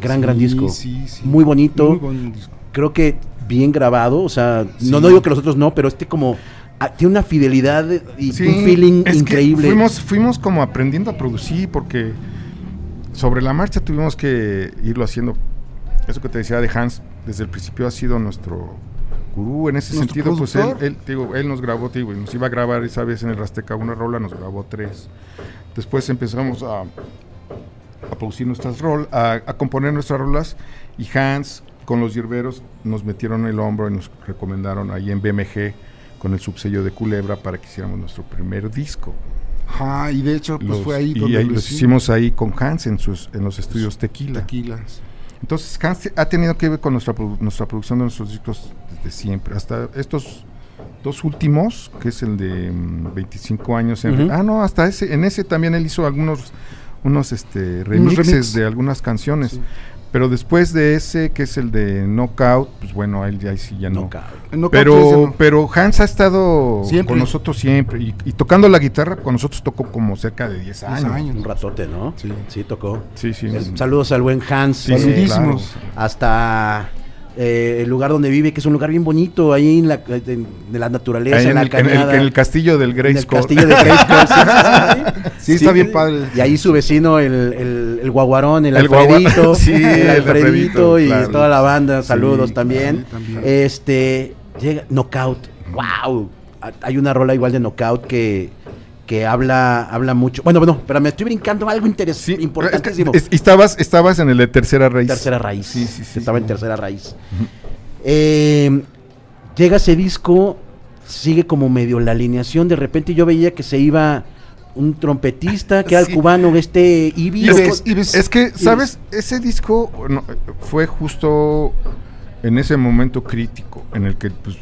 Gran, Sí, gran disco. sí, sí. Muy bonito. Muy buen disco. Creo que bien grabado. O sea, no, no digo que los otros no, pero este como. ah, tiene una fidelidad y un feeling es que increíble. Fuimos, fuimos como aprendiendo a producir porque sobre la marcha tuvimos que irlo haciendo. Eso que te decía de Hans, desde el principio ha sido nuestro gurú en ese sentido. Pues él, él, digo, él nos grabó, digo, y nos iba a grabar esa vez en el Rasteca una rola, nos grabó tres. Después empezamos a, a producir nuestras rolas, a, a componer nuestras rolas y Hans con los hierberos nos metieron el hombro y nos recomendaron ahí en BMG con el subsello de Culebra para que hiciéramos nuestro primer disco. Ajá, y de hecho, pues Los- fue ahí y ahí los hicimos ahí con Hans en sus en los estudios Tequila. Tequilas. Entonces Hans ha tenido que ver con nuestra nuestra producción de nuestros discos desde siempre, hasta estos dos últimos, que es el de mm, 25 años. en-. Ah, no, hasta ese en ese también él hizo algunos unos este remixes remix. de algunas canciones. Sí. Pero después de ese, que es el de Knockout, pues bueno, él ya sí ya no. Knockout. Pero, pero Hans ha estado Siempre. con nosotros siempre. Y, y tocando la guitarra, con nosotros tocó como cerca de 10 años. años. Un ratote, ¿no? Sí. Sí, tocó. Sí, sí. El- saludos al buen Hans. Sí, eh, Saludísimos. claro. hasta eh, el lugar donde vive, que es un lugar bien bonito, ahí en la, en- de la naturaleza, Ahí en, en, la el, en el- cañada. en el castillo del el castillo de Grayskull, sí, sí, sí. Sí, está bien padre. Y ahí su vecino, el, el, el guaguarón, el, Alfredito, [laughs] Sí, el Alfredito y claro. toda la banda, saludos también. también. Este, llega Knockout, wow. Hay una rola igual de Knockout que, que habla, habla mucho. Bueno, bueno, pero me estoy brincando algo Sí, interesante, importantísimo. es- y estabas, estabas en el de tercera raíz. Tercera raíz. Sí, sí, sí. Estaba en tercera raíz. Eh, llega ese disco, sigue como medio la alineación. De repente yo veía que se iba un trompetista, que era Sí. el cubano, este Ibi. Ives, Ives. Es que, ¿sabes? Ese disco fue justo en ese momento crítico en el que pues,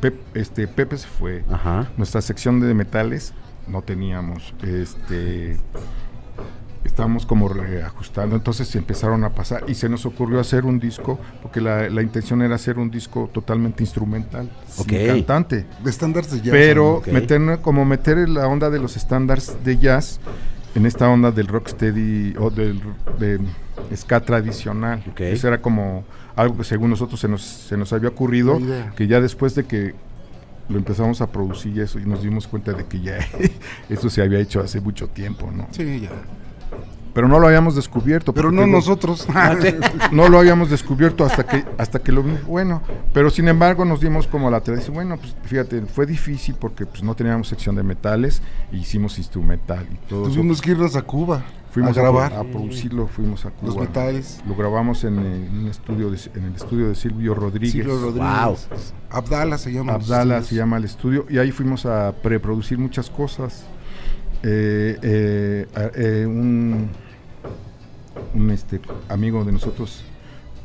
Pep- este, Pepe se fue. Ajá. Nuestra sección de metales no teníamos. Este, estábamos como reajustando, entonces se empezaron a pasar y se nos ocurrió hacer un disco, porque la, la intención era hacer un disco totalmente instrumental, Ok. sin cantante. De estándares de jazz. Pero meter, como meter la onda de los estándares de jazz en esta onda del rocksteady o del de ska tradicional. Eso era como algo que según nosotros se nos, se nos había ocurrido, que ya después de que lo empezamos a producir y eso, y nos dimos cuenta de que ya [laughs] eso se había hecho hace mucho tiempo, ¿no? Sí, ya. Pero no lo habíamos descubierto. Pero no nosotros. [laughs] no lo habíamos descubierto hasta que hasta que lo vi bueno pero sin embargo nos dimos como la tradición bueno pues fíjate fue difícil porque pues no teníamos sección de metales e hicimos instrumental y todo eso. Tuvimos que irnos a Cuba fuimos a grabar a, producirlo fuimos a Cuba los metales. lo grabamos en, un estudio de- en el estudio de Silvio Rodríguez Silvio Rodríguez. Wow. Abdala se llama. Abdala se llama el estudio y ahí fuimos a preproducir muchas cosas. Eh, eh, a- eh, un un este, amigo de nosotros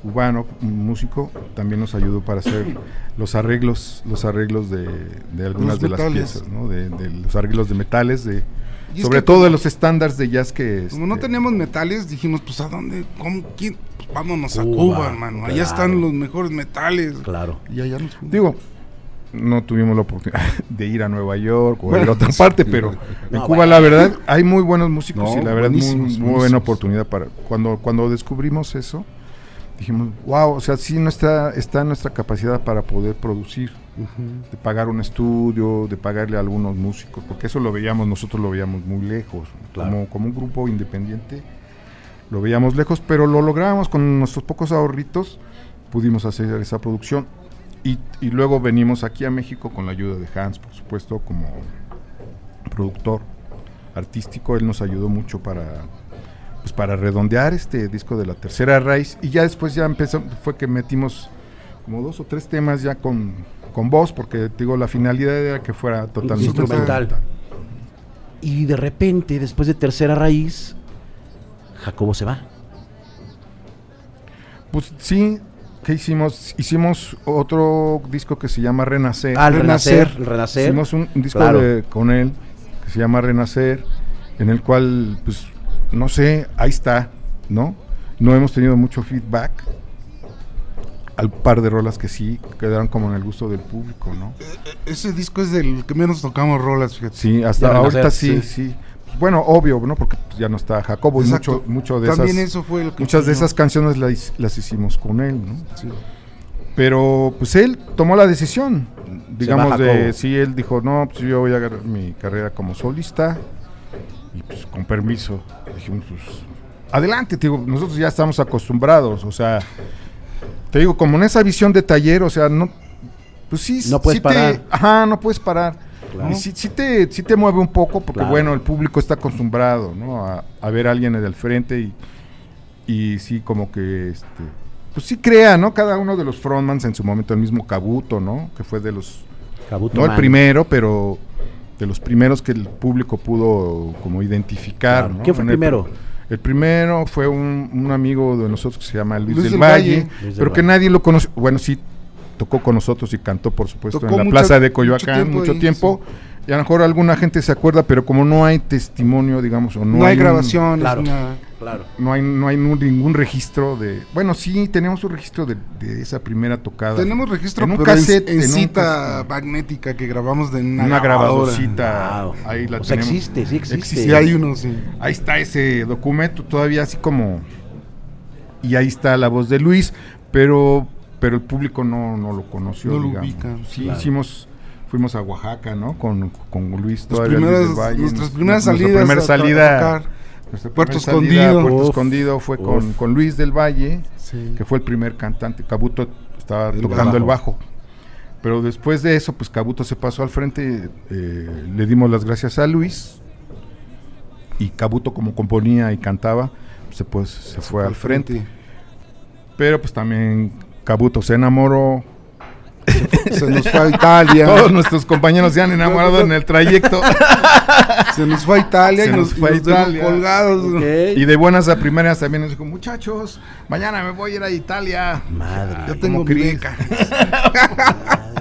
cubano, un músico, también nos ayudó para hacer [laughs] los arreglos, los arreglos de, de algunas Los de las piezas, ¿no? de, de los arreglos de metales, de Y es sobre que todo como- de los estándares de jazz que Como no este, teníamos metales, dijimos, pues ¿a dónde? ¿Cómo? ¿Quién? Pues vámonos a Cuba, hermano. claro. Allá están los mejores metales. Claro. Y allá nos fuimos. Digo, no tuvimos la oportunidad [laughs] de ir a Nueva York o a ir Bueno, a otra parte, pero en Cuba bueno. la verdad hay muy buenos músicos No, y la verdad muy, muy buena oportunidad para cuando cuando descubrimos eso dijimos wow o sea sí nuestra está nuestra capacidad para poder producir de pagar un estudio de pagarle a algunos músicos porque eso lo veíamos nosotros lo veíamos muy lejos Claro. como como un grupo independiente lo veíamos lejos pero lo logramos con nuestros pocos ahorritos pudimos hacer esa producción y, y luego venimos aquí a México con la ayuda de Hans, por supuesto, como productor artístico. Él nos ayudó mucho para, pues, para redondear este disco de la tercera raíz. Y ya después ya empezó, fue que metimos como dos o tres temas ya con, con voz, porque digo, la finalidad era que fuera totalmente Instrumental. Y de repente, después de tercera raíz, Jacobo se va. Pues sí, ¿qué hicimos? Hicimos otro disco que se llama Renacer. Al renacer, Renacer. Hicimos un, un disco Claro. de- con él que se llama Renacer, en el cual, pues, no sé, ahí está, ¿no? No hemos tenido mucho feedback. Al par de rolas que sí quedaron como en el gusto del público, ¿no? Ese disco es del que menos tocamos rolas, fíjate. Sí, hasta Ya ahorita sí, sí. Pues, bueno, obvio, ¿no? Porque pues, ya no está Jacobo y mucho, mucho de También esas, eso fue lo que muchas de esas canciones las, las hicimos con él, ¿no? Sí. Pero pues él tomó la decisión, digamos, de Jacobo. sí, él dijo, no, pues yo voy a agarrar mi carrera como solista y pues con permiso, dijimos, pues adelante, te digo, nosotros ya estamos acostumbrados, o sea, te digo, como en esa visión de taller, o sea, no, pues sí, No puedes sí te- parar. ajá, no puedes parar. Claro. Y sí, sí te, sí te mueve un poco, porque Claro. bueno, el público está acostumbrado, ¿no? A, a ver a alguien del frente y, y sí, como que, este, pues sí crea, ¿no? Cada uno de los frontmans en su momento, el mismo Cabuto, ¿no? Que fue de los, Cabuto no el primero, pero de los primeros que el público pudo como identificar, Claro. ¿no? ¿Quién fue el primero? El primero fue un, un amigo de nosotros que se llama Luis, Luis del, del Valle, Valle. Luis del pero que Valle. nadie lo conoce. Bueno, sí, tocó con nosotros y cantó, por supuesto, Tocó en la mucha- plaza de mucho Coyoacán tiempo mucho ahí, tiempo. Y a lo mejor alguna gente se acuerda, pero como no hay testimonio, digamos, o no, No, hay, un- grabaciones, Claro. nada. Claro. no hay, no hay ningún registro de... Bueno, sí, tenemos un registro de, de esa primera tocada. Tenemos registro En un pero en- cassette, en, en cita cassette. magnética que grabamos de una, una grabadora. grabadorcita. Wow. Ahí la O sea, tenemos. existe, sí existe. Sí, hay uno, sí. Ahí está ese documento todavía así como... Y ahí está la voz de Luis, pero pero el público no, no lo conoció, No lo digamos. ubican, Sí, claro. hicimos... Fuimos a Oaxaca, ¿no? Con, con Luis todavía, Luis primeras, del Valle, nuestras nuestra- primeras nuestra salidas primera a tra- a salida, tocar. nuestra primera salida a Escondido. Puerto Uf, Escondido fue con, con Luis del Valle, Sí. que fue el primer cantante. Cabuto estaba El tocando bajo. el bajo. Pero después de eso, pues Cabuto se pasó al frente, eh, le dimos las gracias a Luis y Cabuto como componía y cantaba, se, pues, se fue al frente. Pero pues también Cabuto se enamoró. [laughs] Se nos fue a Italia. Todos nuestros compañeros se han enamorado en el trayecto. [laughs] Se nos fue a Italia Se y nos nos, fue a Italia. colgados. Y de buenas a primeras también nos dijo, muchachos, mañana me voy a ir a Italia. Madre. Ay, tengo beca. [laughs]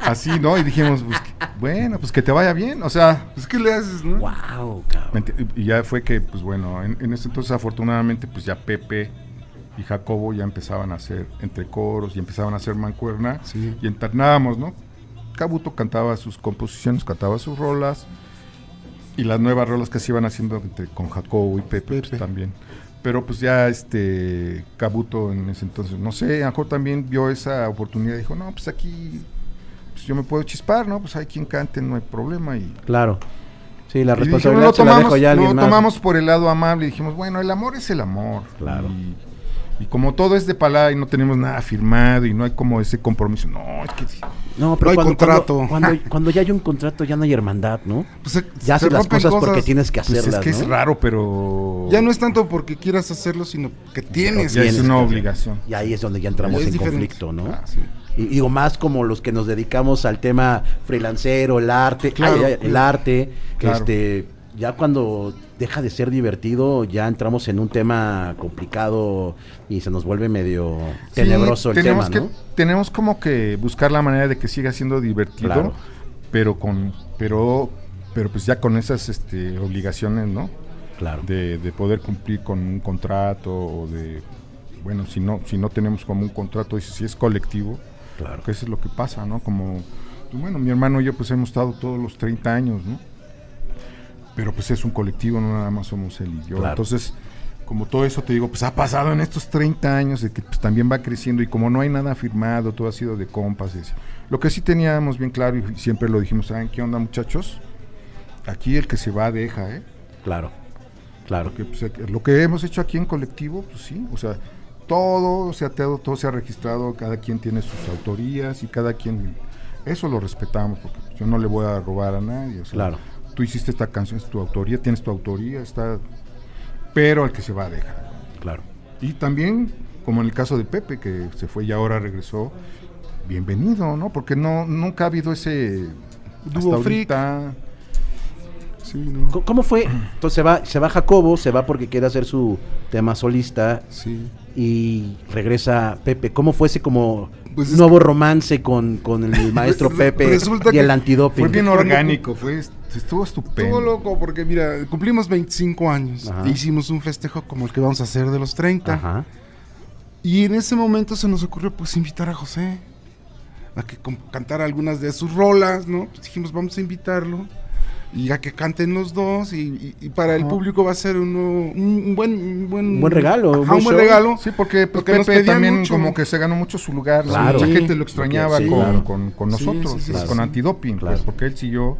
Así, ¿no? Y dijimos, pues, bueno, pues que te vaya bien, o sea, Pues, ¿qué le haces, no? Wow, cabrón. ¿me enti- y ya fue que, pues bueno, en, en ese entonces afortunadamente, pues ya Pepe y Jacobo ya empezaban a hacer entre coros y empezaban a hacer mancuerna Sí. y enternábamos, ¿no? Cabuto cantaba sus composiciones, cantaba sus rolas y las nuevas rolas que se iban haciendo entre- con Jacobo y Pepe, pues, Pepe. también. Pero pues ya este Cabuto en ese entonces, no sé, a lo mejor también vio esa oportunidad y dijo, no, pues aquí pues yo me puedo chispar, ¿no? Pues hay quien cante, no hay problema. Y, Claro. Sí, la y dijimos, responsabilidad lo se la tomamos, dejo ya a alguien lo más. tomamos por el lado amable y dijimos, bueno, el amor es el amor. Claro. Y, y como todo es de palabra y no tenemos nada firmado y no hay como ese compromiso, no, es que No, pero No hay cuando, contrato. Cuando, cuando, [laughs] cuando ya hay un contrato, ya no hay hermandad, ¿no? Pues, se- Ya se haces las rompen cosas, porque tienes que pues, hacerlas, es que es raro, pero... Ya no es tanto porque quieras hacerlo, sino que tienes. Ya que es tienes una que- obligación. Y ahí es donde ya entramos en diferente. conflicto, ¿no? Ah, sí. Y digo, más como los que nos dedicamos al tema freelancero, el arte, Claro, ay, ay, el arte, Claro. este, ya cuando deja de ser divertido, ya entramos en un tema complicado y se nos vuelve medio Sí, tenebroso el tema, que, ¿no? Tenemos como que buscar la manera de que siga siendo divertido, Claro. pero con, pero, pero pues ya con esas este, obligaciones, ¿no? Claro. De, de poder cumplir con un contrato o de, bueno, si no, si no tenemos como un contrato, y si es colectivo, Claro. que eso es lo que pasa, ¿no? Como, bueno, mi hermano y yo pues hemos estado todos los 30 años, ¿no? Pero pues es un colectivo, no nada más somos él y yo. Claro. Entonces, como todo eso te digo, pues ha pasado en estos 30 años de que pues, también va creciendo y como no hay nada firmado, todo ha sido de compas. Lo que sí teníamos bien claro y siempre lo dijimos, ¿saben qué onda muchachos? Aquí el que se va deja, ¿eh? Claro. Claro. Porque pues, lo que hemos hecho aquí en colectivo, pues sí, o sea, todo, o sea, todo, todo se ha registrado, cada quien tiene sus autorías y cada quien, eso lo respetamos, porque yo no le voy a robar a nadie, o sea, Claro. Tú hiciste esta canción, es tu autoría, tienes tu autoría, está, pero el que se va deja. Claro. Y también, como en el caso de Pepe, que se fue y ahora regresó, bienvenido, ¿no? Porque no, nunca ha habido ese Dúo hasta freak. ahorita, Sí, ¿no? ¿Cómo- ¿Cómo fue? Entonces se va, se va Jacobo, se va porque quiere hacer su tema solista Sí. Y regresa Pepe. ¿Cómo fue ese como Pues es nuevo romance con, con el [laughs] maestro Re- Pepe resulta y el antidoping? fue bien orgánico, fue, estuvo estupendo. Estuvo loco porque, mira, cumplimos 25 años. Ajá. E hicimos un festejo como el que vamos a hacer de los 30. Ajá. Y en ese momento se nos ocurrió pues invitar a José a que cantara algunas de sus rolas, ¿no? Pues dijimos, vamos a invitarlo y a que canten los dos y, y- y para el público va a ser uno, un, un buen, un buen Un buen regalo, un Ajá, buen un buen show. regalo. Sí, porque pues, Porque pedían también mucho. como que se ganó mucho su lugar. Claro. Mucha Sí. gente lo extrañaba Sí, con, claro. con- nosotros, sí, sí, pues, con Antidoping, Claro. pues, porque él siguió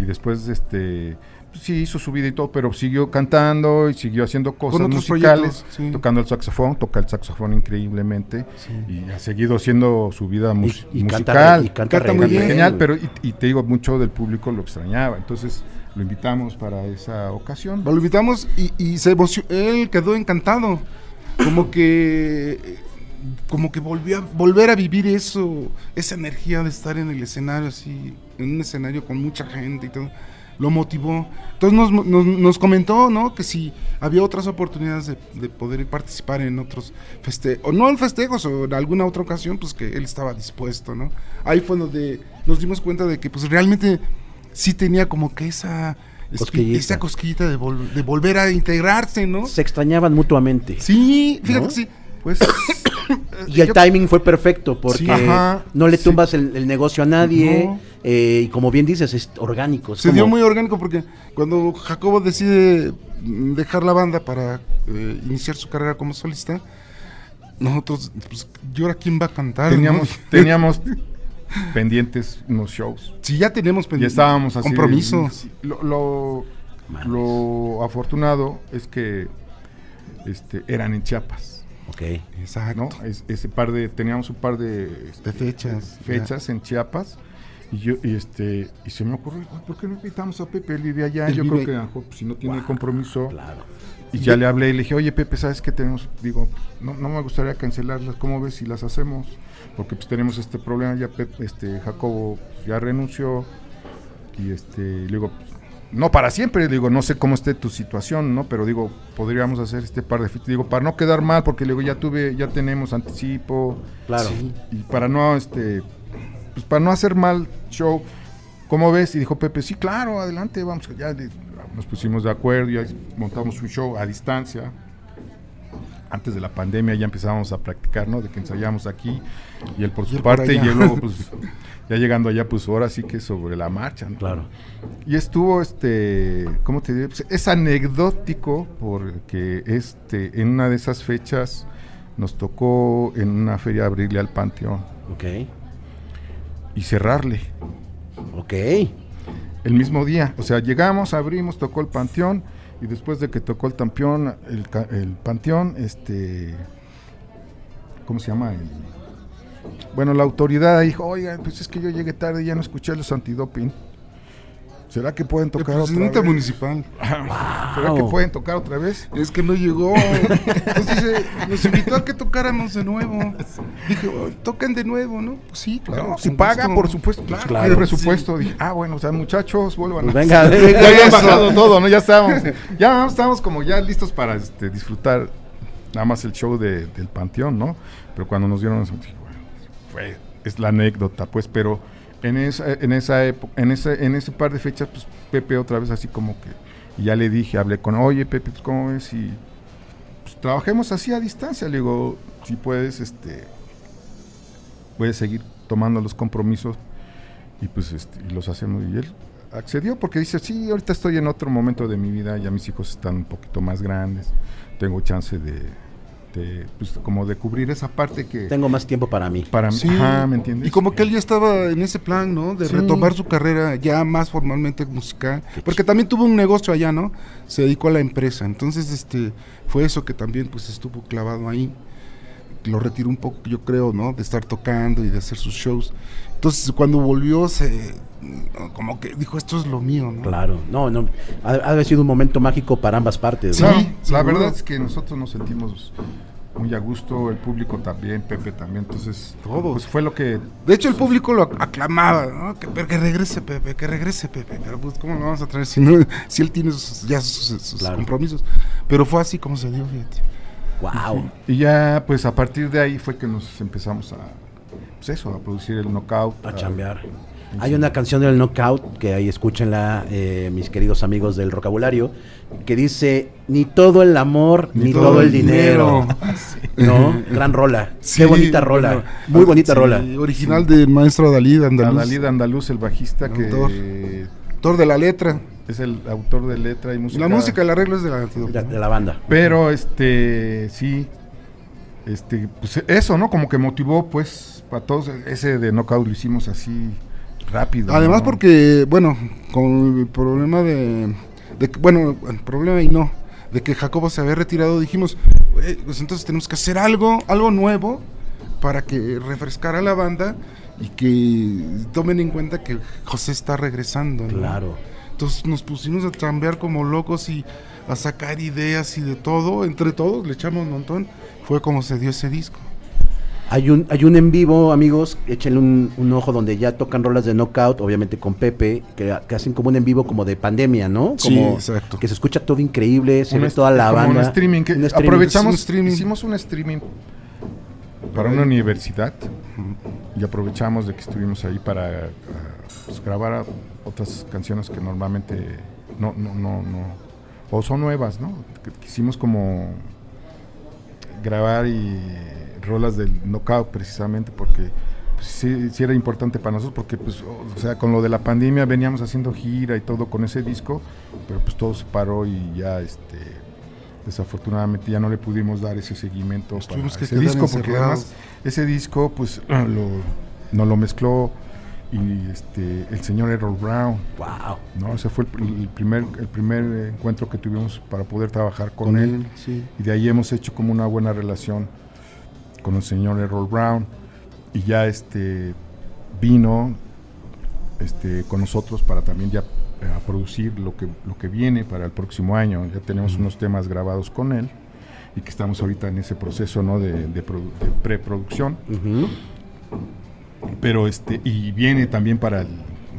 y después este sí hizo su vida y todo, pero siguió cantando y siguió haciendo cosas otros musicales, sí. tocando el saxofón, toca el saxofón increíblemente y ha seguido haciendo su vida mus- Y, y musical. canta, y canta, Canta muy bien. genial, pero y, y te digo, mucho del público lo extrañaba, entonces lo invitamos para esa ocasión. Lo invitamos y, y se emocionó, él quedó encantado. Como que como que volvió a volver a vivir eso, esa energía de estar en el escenario así, en un escenario con mucha gente y todo, lo motivó. Entonces nos, nos, nos comentó, ¿no? Que si había otras oportunidades de, de poder participar en otros festejos, o no en festejos, o en alguna otra ocasión, pues que él estaba dispuesto, ¿no? Ahí fue donde nos dimos cuenta de que pues realmente sí tenía como que esa Cosquillita. esa cosquillita de, vol- de volver a integrarse, ¿no? Se extrañaban mutuamente. Sí, fíjate ¿No? que sí. Pues [coughs] Y el Yo- timing fue perfecto porque Sí. Ajá, no le sí. tumbas el, el negocio a nadie No. eh, y como bien dices, es orgánico. es Se como- dio muy orgánico porque cuando Jacobo decide dejar la banda para eh, iniciar su carrera como solista, nosotros, pues, ¿y ahora quién va a cantar? teníamos, no? teníamos [laughs] pendientes unos shows. Si ya tenemos Y pendiente- estábamos así. compromiso. Lo, lo, lo afortunado es que este, eran en Chiapas, Ok. Exacto. ¿no? Es- ese par de, teníamos un par de, este, De fechas. fechas en Chiapas. Y yo, y este, y se me ocurrió, "Ay, ¿por qué no invitamos a Pepe? Él vive allá. Él yo vive- creo que a lo mejor, pues, si no tiene compromiso. Claro. Y ya le hablé y le dije, oye Pepe, ¿sabes qué tenemos? Digo, no, no me gustaría cancelarlas, ¿cómo ves si las hacemos? Porque pues tenemos este problema, ya Pepe, este, Jacobo ya renunció y este, le digo, no para siempre, digo, no sé cómo esté tu situación, ¿no? Pero digo, podríamos hacer este par de fiestas, digo, para no quedar mal, porque digo, ya tuve, ya tenemos anticipo, Claro. Sí. y para no, este, pues para no hacer mal show, ¿cómo ves? Y dijo Pepe, sí, claro, adelante, vamos, ya nos pusimos de acuerdo, ya montamos un show a distancia. Antes de la pandemia ya empezábamos a practicar, ¿no? De que ensayamos aquí y él por Y su por parte y él luego, pues, [laughs] ya llegando allá, pues ahora sí que sobre la marcha, ¿no? Claro. Y estuvo, este, ¿cómo te diré? Pues, es anecdótico porque este, en una de esas fechas nos tocó en una feria abrirle al Panteón Ok. y cerrarle Ok. el mismo día. O sea, llegamos, abrimos, tocó el Panteón y después de que tocó el Panteón, el, el Panteón, este, ¿cómo se llama? El- bueno, la autoridad dijo, oiga, pues es que yo llegué tarde y ya no escuché los antidoping. ¿Será que pueden El tocar otra presidente vez? municipal. [laughs] ¿Será que pueden tocar otra vez? Es que no llegó. Entonces dice, nos invitó a que tocáramos de nuevo. Dije, "Oh, toquen de nuevo, ¿no? Pues sí, claro. No, si pagan, por supuesto. Claro, claro. Hay presupuesto. Dije, ah, bueno, o sea, muchachos, vuelvan. Pues a- venga, [laughs] ya venga, habían eso. bajado todo, ¿no? Ya estábamos, [laughs] ya estábamos como ya listos para este, disfrutar nada más el show de- del Panteón, ¿no? Pero cuando nos dieron, dije, bueno, fue, es la anécdota, pues, pero en esa, en esa época, en ese, en ese par de fechas, pues, Pepe otra vez así como que, ya le dije, hablé con, oye, Pepe, pues, ¿cómo ves? Y pues, trabajemos así a distancia, le digo, si puedes, este, puedes seguir tomando los compromisos y pues este, y los hacemos. Y él accedió porque dice sí ahorita estoy en otro momento de mi vida ya mis hijos están un poquito más grandes tengo chance de, de, pues como de cubrir esa parte que Tengo más tiempo para mí. para mí Sí. ajá, me entiendes Y como que él ya estaba en ese plan, ¿no? De Sí. retomar su carrera ya más formalmente musical. Porque también tuvo un negocio allá, ¿no? Se dedicó a la empresa. Entonces, este, fue eso que también pues estuvo clavado ahí. Lo retiró un poco, yo creo, ¿no? De estar tocando y de hacer sus shows. Entonces, cuando volvió, se como que dijo, esto es lo mío, ¿no? Claro. No, no. Ha, ha sido un momento mágico para ambas partes. Sí, ¿no? No, la verdad es que nosotros nos sentimos muy a gusto el público también Pepe también entonces Todos. pues fue lo que De hecho, el público lo ac- aclamaba, ¿no? Que, que regrese Pepe, que regrese Pepe. Pero pues, ¿cómo lo vamos a traer si, no, si él tiene sus- ya sus, sus Claro. compromisos? Pero fue así como se dio, fíjate. Wow. y ya pues a partir de ahí fue que nos empezamos a pues eso a producir el knockout A chambear. Hay una canción del Knockout, que ahí escúchenla, eh, mis queridos amigos del vocabulario, que dice, ni todo el amor, ni, todo, el dinero. [laughs] [laughs] ¿No? Gran rola. Sí, Qué bonita rola. bueno, Muy bonita sí, rola. Original del maestro Adalid Andaluz. Adalid Andaluz, el bajista que Autor. Autor de la letra. es el autor de letra y música. La música, el arreglo es de la De, de la banda. Pero este, sí, este, pues eso, ¿no? Como que motivó, pues, todos, ese de Knockout lo hicimos así rápido. Además ¿no? porque, bueno, con el problema de, bueno, el problema y no, de que Jacobo se había retirado, dijimos, "Güey, pues entonces tenemos que hacer algo, algo nuevo para que refrescara la banda y que tomen en cuenta que José está regresando. ¿no? Claro. Entonces nos pusimos a chambear como locos y a sacar ideas y de todo, entre todos le echamos un montón. Fue como se dio ese disco. Hay un, hay un en vivo, amigos, échenle un, un ojo donde ya tocan rolas de Knockout, obviamente con Pepe, que, que hacen como un en vivo como de pandemia, ¿no? Sí, exacto. Que se escucha todo increíble, se Un ve toda la como banda. Un streaming, que Un streaming. aprovechamos, Un streaming. hicimos un streaming para una universidad y aprovechamos de que estuvimos ahí para ah, pues, grabar otras canciones que normalmente no, no, no, no, o son nuevas, ¿no? Quisimos como grabar y rolas del knockout precisamente porque pues, sí, sí era importante para nosotros porque pues o sea con lo de la pandemia veníamos haciendo gira y todo con ese disco pero pues todo se paró y ya este desafortunadamente ya no le pudimos dar ese seguimiento para que ese disco porque además ese disco pues [clears throat] lo, nos lo mezcló y este el señor Errol Brown Wow. no ese fue el, el primer el primer encuentro que tuvimos para poder trabajar con, Con él él, sí. y de ahí hemos hecho como una buena relación con el señor Errol Brown y ya este vino este con nosotros para también ya eh, a producir lo que lo que viene para el próximo año. Ya tenemos unos temas grabados con él y que estamos ahorita en ese proceso no de, de produ- de preproducción. Pero este y viene también para el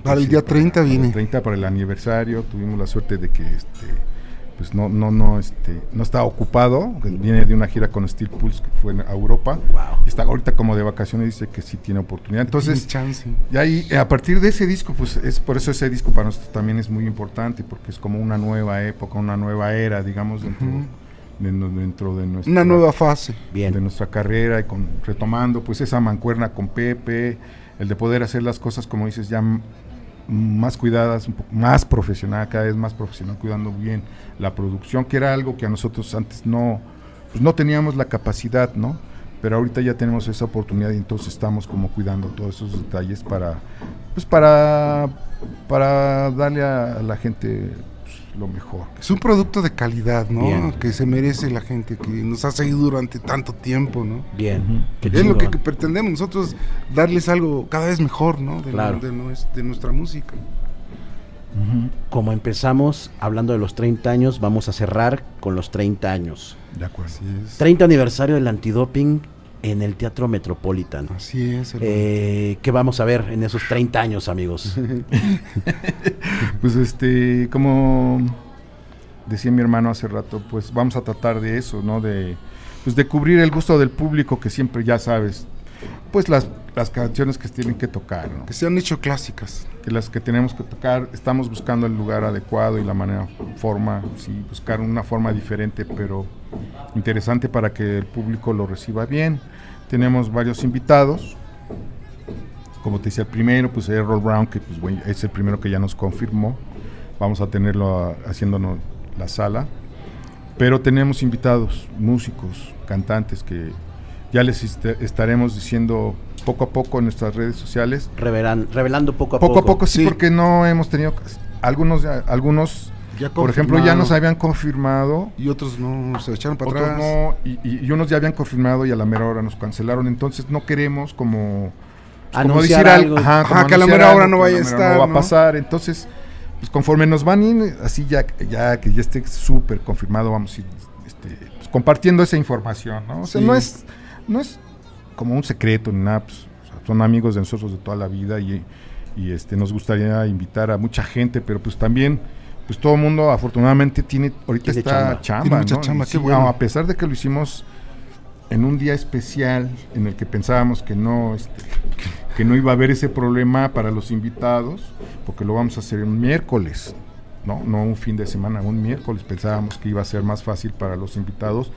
Para el día 30 para el viene. 30 para el aniversario. Tuvimos la suerte de que este pues no, no, no, este, no está ocupado, viene de una gira con Steel Pulse que fue a Europa, y está ahorita como de vacaciones dice que sí tiene oportunidad. Entonces, Tiene chance. y ahí, a partir de ese disco, pues es por eso ese disco para nosotros también es muy importante, porque es como una nueva época, una nueva era, digamos, dentro, de, dentro de nuestra Una nueva fase. Bien. de nuestra carrera y con retomando pues esa mancuerna con Pepe, el de poder hacer las cosas como dices ya más cuidadas, un más profesional, cada vez más profesional, cuidando bien la producción, que era algo que a nosotros antes no pues no teníamos la capacidad, ¿no? Pero ahorita ya tenemos esa oportunidad y entonces estamos como cuidando todos esos detalles para pues para para darle a la gente pues, lo mejor. Es un producto de calidad, ¿no? Bien. Que se merece la gente que nos ha seguido durante tanto tiempo, ¿no? Bien. Qué es lo que, pretendemos nosotros, darles algo cada vez mejor, ¿no? De, Claro. de nues- de nuestra música. Como empezamos hablando de los 30 años, vamos a cerrar con los 30 años. De acuerdo. Así es. 30 aniversario del antidoping en el Teatro Metropolitan. Así es. Eh, ¿Qué vamos a ver en esos 30 años, amigos? [laughs] Pues este, como decía mi hermano hace rato, pues vamos a tratar de eso, ¿no? De, pues de cubrir el gusto del público que siempre ya sabes, pues las, las canciones que tienen que tocar, ¿no? que se han hecho clásicas. Que las que tenemos que tocar, estamos buscando el lugar adecuado y la manera, forma, sí, buscar una forma diferente, pero interesante para que el público lo reciba bien. Tenemos varios invitados, como te decía, el primero, pues Errol Brown, que pues, bueno, es el primero que ya nos confirmó. Vamos a tenerlo a- haciéndonos la sala. Pero tenemos invitados, músicos, cantantes que ya les estaremos diciendo poco a poco en nuestras redes sociales. Revelan- revelando poco a Poco, poco. a poco sí, sí. porque no hemos tenido algunos, algunos, Ya por ejemplo, ya nos habían confirmado Y otros no, se echaron para otros atrás. no, y, y- y unos ya habían confirmado y a la mera hora nos cancelaron. Entonces no queremos como, pues, como al- algo. ajá, Ajá, como que a la mera hora no vaya a estar, No va ¿no? a pasar. Entonces, pues conforme nos van in- así ya, ya que ya esté súper confirmado, vamos a ir este, pues, compartiendo esa información, ¿no? O sea, Sí. no es, no es como un secreto ni nada, pues, o sea, son amigos de nosotros de toda la vida y, y, este nos gustaría invitar a mucha gente, pero pues también pues todo el mundo afortunadamente tiene ahorita Tiene chamba. chamba, Tiene mucha ¿no? chamba, sí, bueno. a pesar de que lo hicimos en un día especial en el que pensábamos que no este, que no iba a haber ese problema para los invitados, porque lo vamos a hacer un miércoles, no, no un fin de semana, un miércoles pensábamos que iba a ser más fácil para los invitados,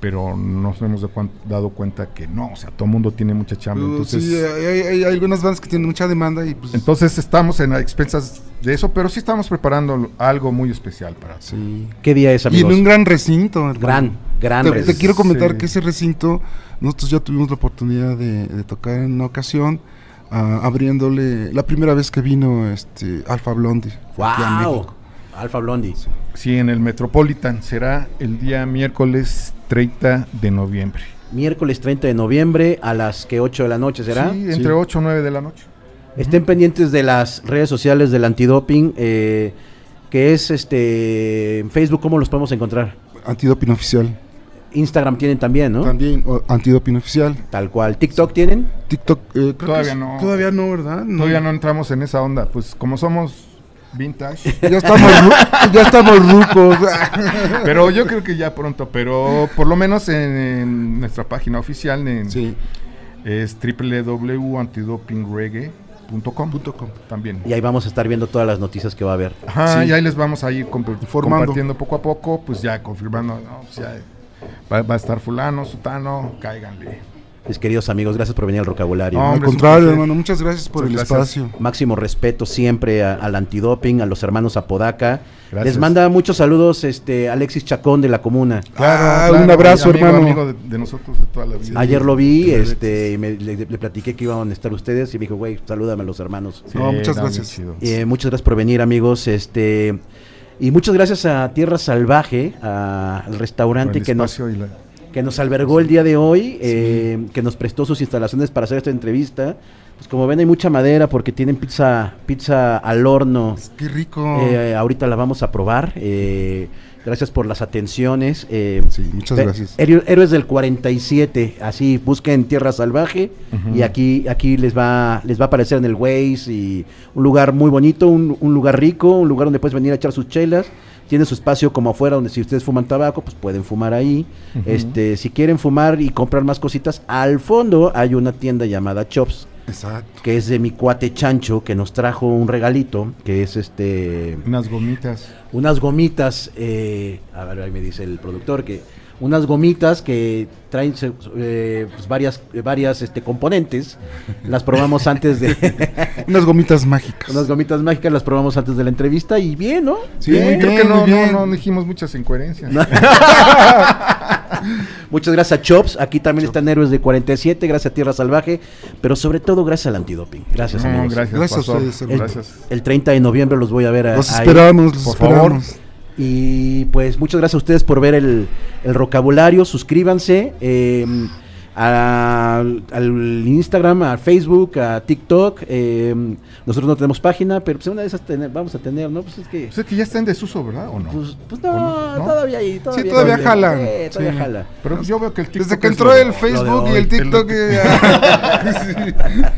pero nos hemos dado cuenta que no, o sea, todo el mundo tiene mucha chamba, Uh, entonces sí, hay, hay- hay algunas bandas que tienen mucha demanda y pues... entonces estamos en expensas de eso, pero sí estamos preparando algo muy especial para sí. ¿Qué día es, Y amigos? en un gran recinto. hermano. Gran, gran Te, recinto. te quiero comentar Sí. que ese recinto, nosotros ya tuvimos la oportunidad de, de tocar en una ocasión, ah, abriéndole la primera vez que vino este Alfa Blondie. aquí a ¡Wow! México. Alfa Blondie. Sí, en el Metropolitan será el día miércoles 30 de noviembre. Miércoles 30 de noviembre a las que 8 de la noche será. Sí, entre 8 o 9 de la noche. Estén pendientes de las redes sociales del antidoping, eh, que es este en Facebook, ¿cómo los podemos encontrar? Antidoping oficial. Instagram tienen también, ¿no? También o, antidoping oficial. Tal cual. TikTok tienen. TikTok. eh, creo que Todavía es- no. Todavía no, ¿verdad? Todavía no entramos en esa onda, pues como somos vintage. Ya estamos, ru- ya estamos rucos. [laughs] pero yo creo que ya pronto, pero por lo menos en, en nuestra página oficial en- sí. es www.antidopingreggae.com Punto com. también. Y ahí vamos a estar viendo todas las noticias que va a haber. Ajá, Sí. y ahí les vamos a ir comp- Informando. compartiendo poco a poco, pues ya confirmando, no, pues ya va, va a estar fulano, sutano, cáiganle. Mis queridos amigos, gracias por venir al vocabulario. No, Al contrario, hermano, muchas gracias por Muchas el gracias. espacio. Máximo respeto siempre a- al antidoping, a los hermanos Apodaca. Gracias. Les manda muchos saludos este Alexis Chacón de la comuna. Ah, un abrazo, amigo, hermano. Amigo de, de nosotros de toda la vida. Ayer lo vi, este, y me- le, le platiqué que iban a estar ustedes y me dijo, güey, salúdame a los hermanos. Sí, No, muchas gracias. Eh, muchas gracias por venir, amigos. Este y muchas gracias a Tierra Salvaje, al restaurante que nos, espacio y la- que nos albergó el día de hoy, eh, que nos prestó sus instalaciones para hacer esta entrevista. Pues como ven hay mucha madera porque tienen pizza, pizza al horno. Qué rico. Eh, ahorita la vamos a probar. eh, Gracias por las atenciones. eh, Sí, muchas gracias. Héroe- Héroes del 47, así busquen Tierra Salvaje y aquí aquí les va les va a aparecer en el Waze y un lugar muy bonito, un, un lugar rico, un lugar donde puedes venir a echar sus chelas. Tiene su espacio como afuera donde si ustedes fuman tabaco, pues pueden fumar ahí. Este, si quieren fumar y comprar más cositas, al fondo hay una tienda llamada Chops, Exacto. que es de mi cuate Chancho que nos trajo un regalito, que es este Unas gomitas. unas gomitas, eh, a ver, ahí me dice el productor que unas gomitas que traen eh, pues, varias varias este componentes. Las probamos antes de [laughs] Unas gomitas mágicas. unas gomitas mágicas las probamos antes de la entrevista y bien, ¿no? Sí, Bien. Creo que no, no, no dijimos muchas incoherencias. [laughs] Muchas gracias a Chops, aquí también están Héroes de 47, gracias a Tierra Salvaje, pero sobre todo gracias al antidoping. Gracias, No, amigos. gracias, Gracias a ustedes, hermano. Gracias. El 30 de noviembre los voy a ver a- Los ahí. esperamos, los Por favor. esperamos. Y pues muchas gracias a ustedes por ver el, el vocabulario. Suscríbanse eh, a- al Instagram, a Facebook, a TikTok. eh, nosotros no tenemos página, pero pues una de esas tener- vamos a tener, ¿no? Pues es que... Pues es que ya está en desuso, ¿verdad? ¿O no? Pues, pues no, ¿O no? ¿No? todavía ahí. Todavía, todavía no, jalan. eh, todavía Sí. jala. Pero yo veo que el TikTok Desde que entró el Facebook y el TikTok. eh, [laughs]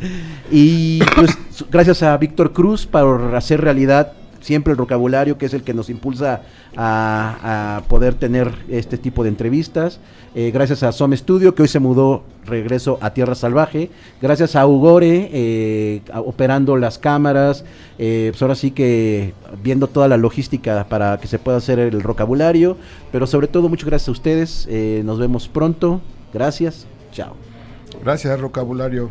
[laughs] Y pues gracias a Víctor Cruz por hacer realidad siempre el vocabulario, que es el que nos impulsa a, poder tener este tipo de entrevistas. Eh, gracias a Som Studio, que hoy se mudó regreso a Tierra Salvaje. Gracias a Ugore, eh, operando las cámaras. eh, pues ahora sí que viendo toda la logística para que se pueda hacer el vocabulario. Pero sobre todo, muchas gracias a ustedes. nos vemos pronto. Gracias. Chao. Gracias, vocabulario.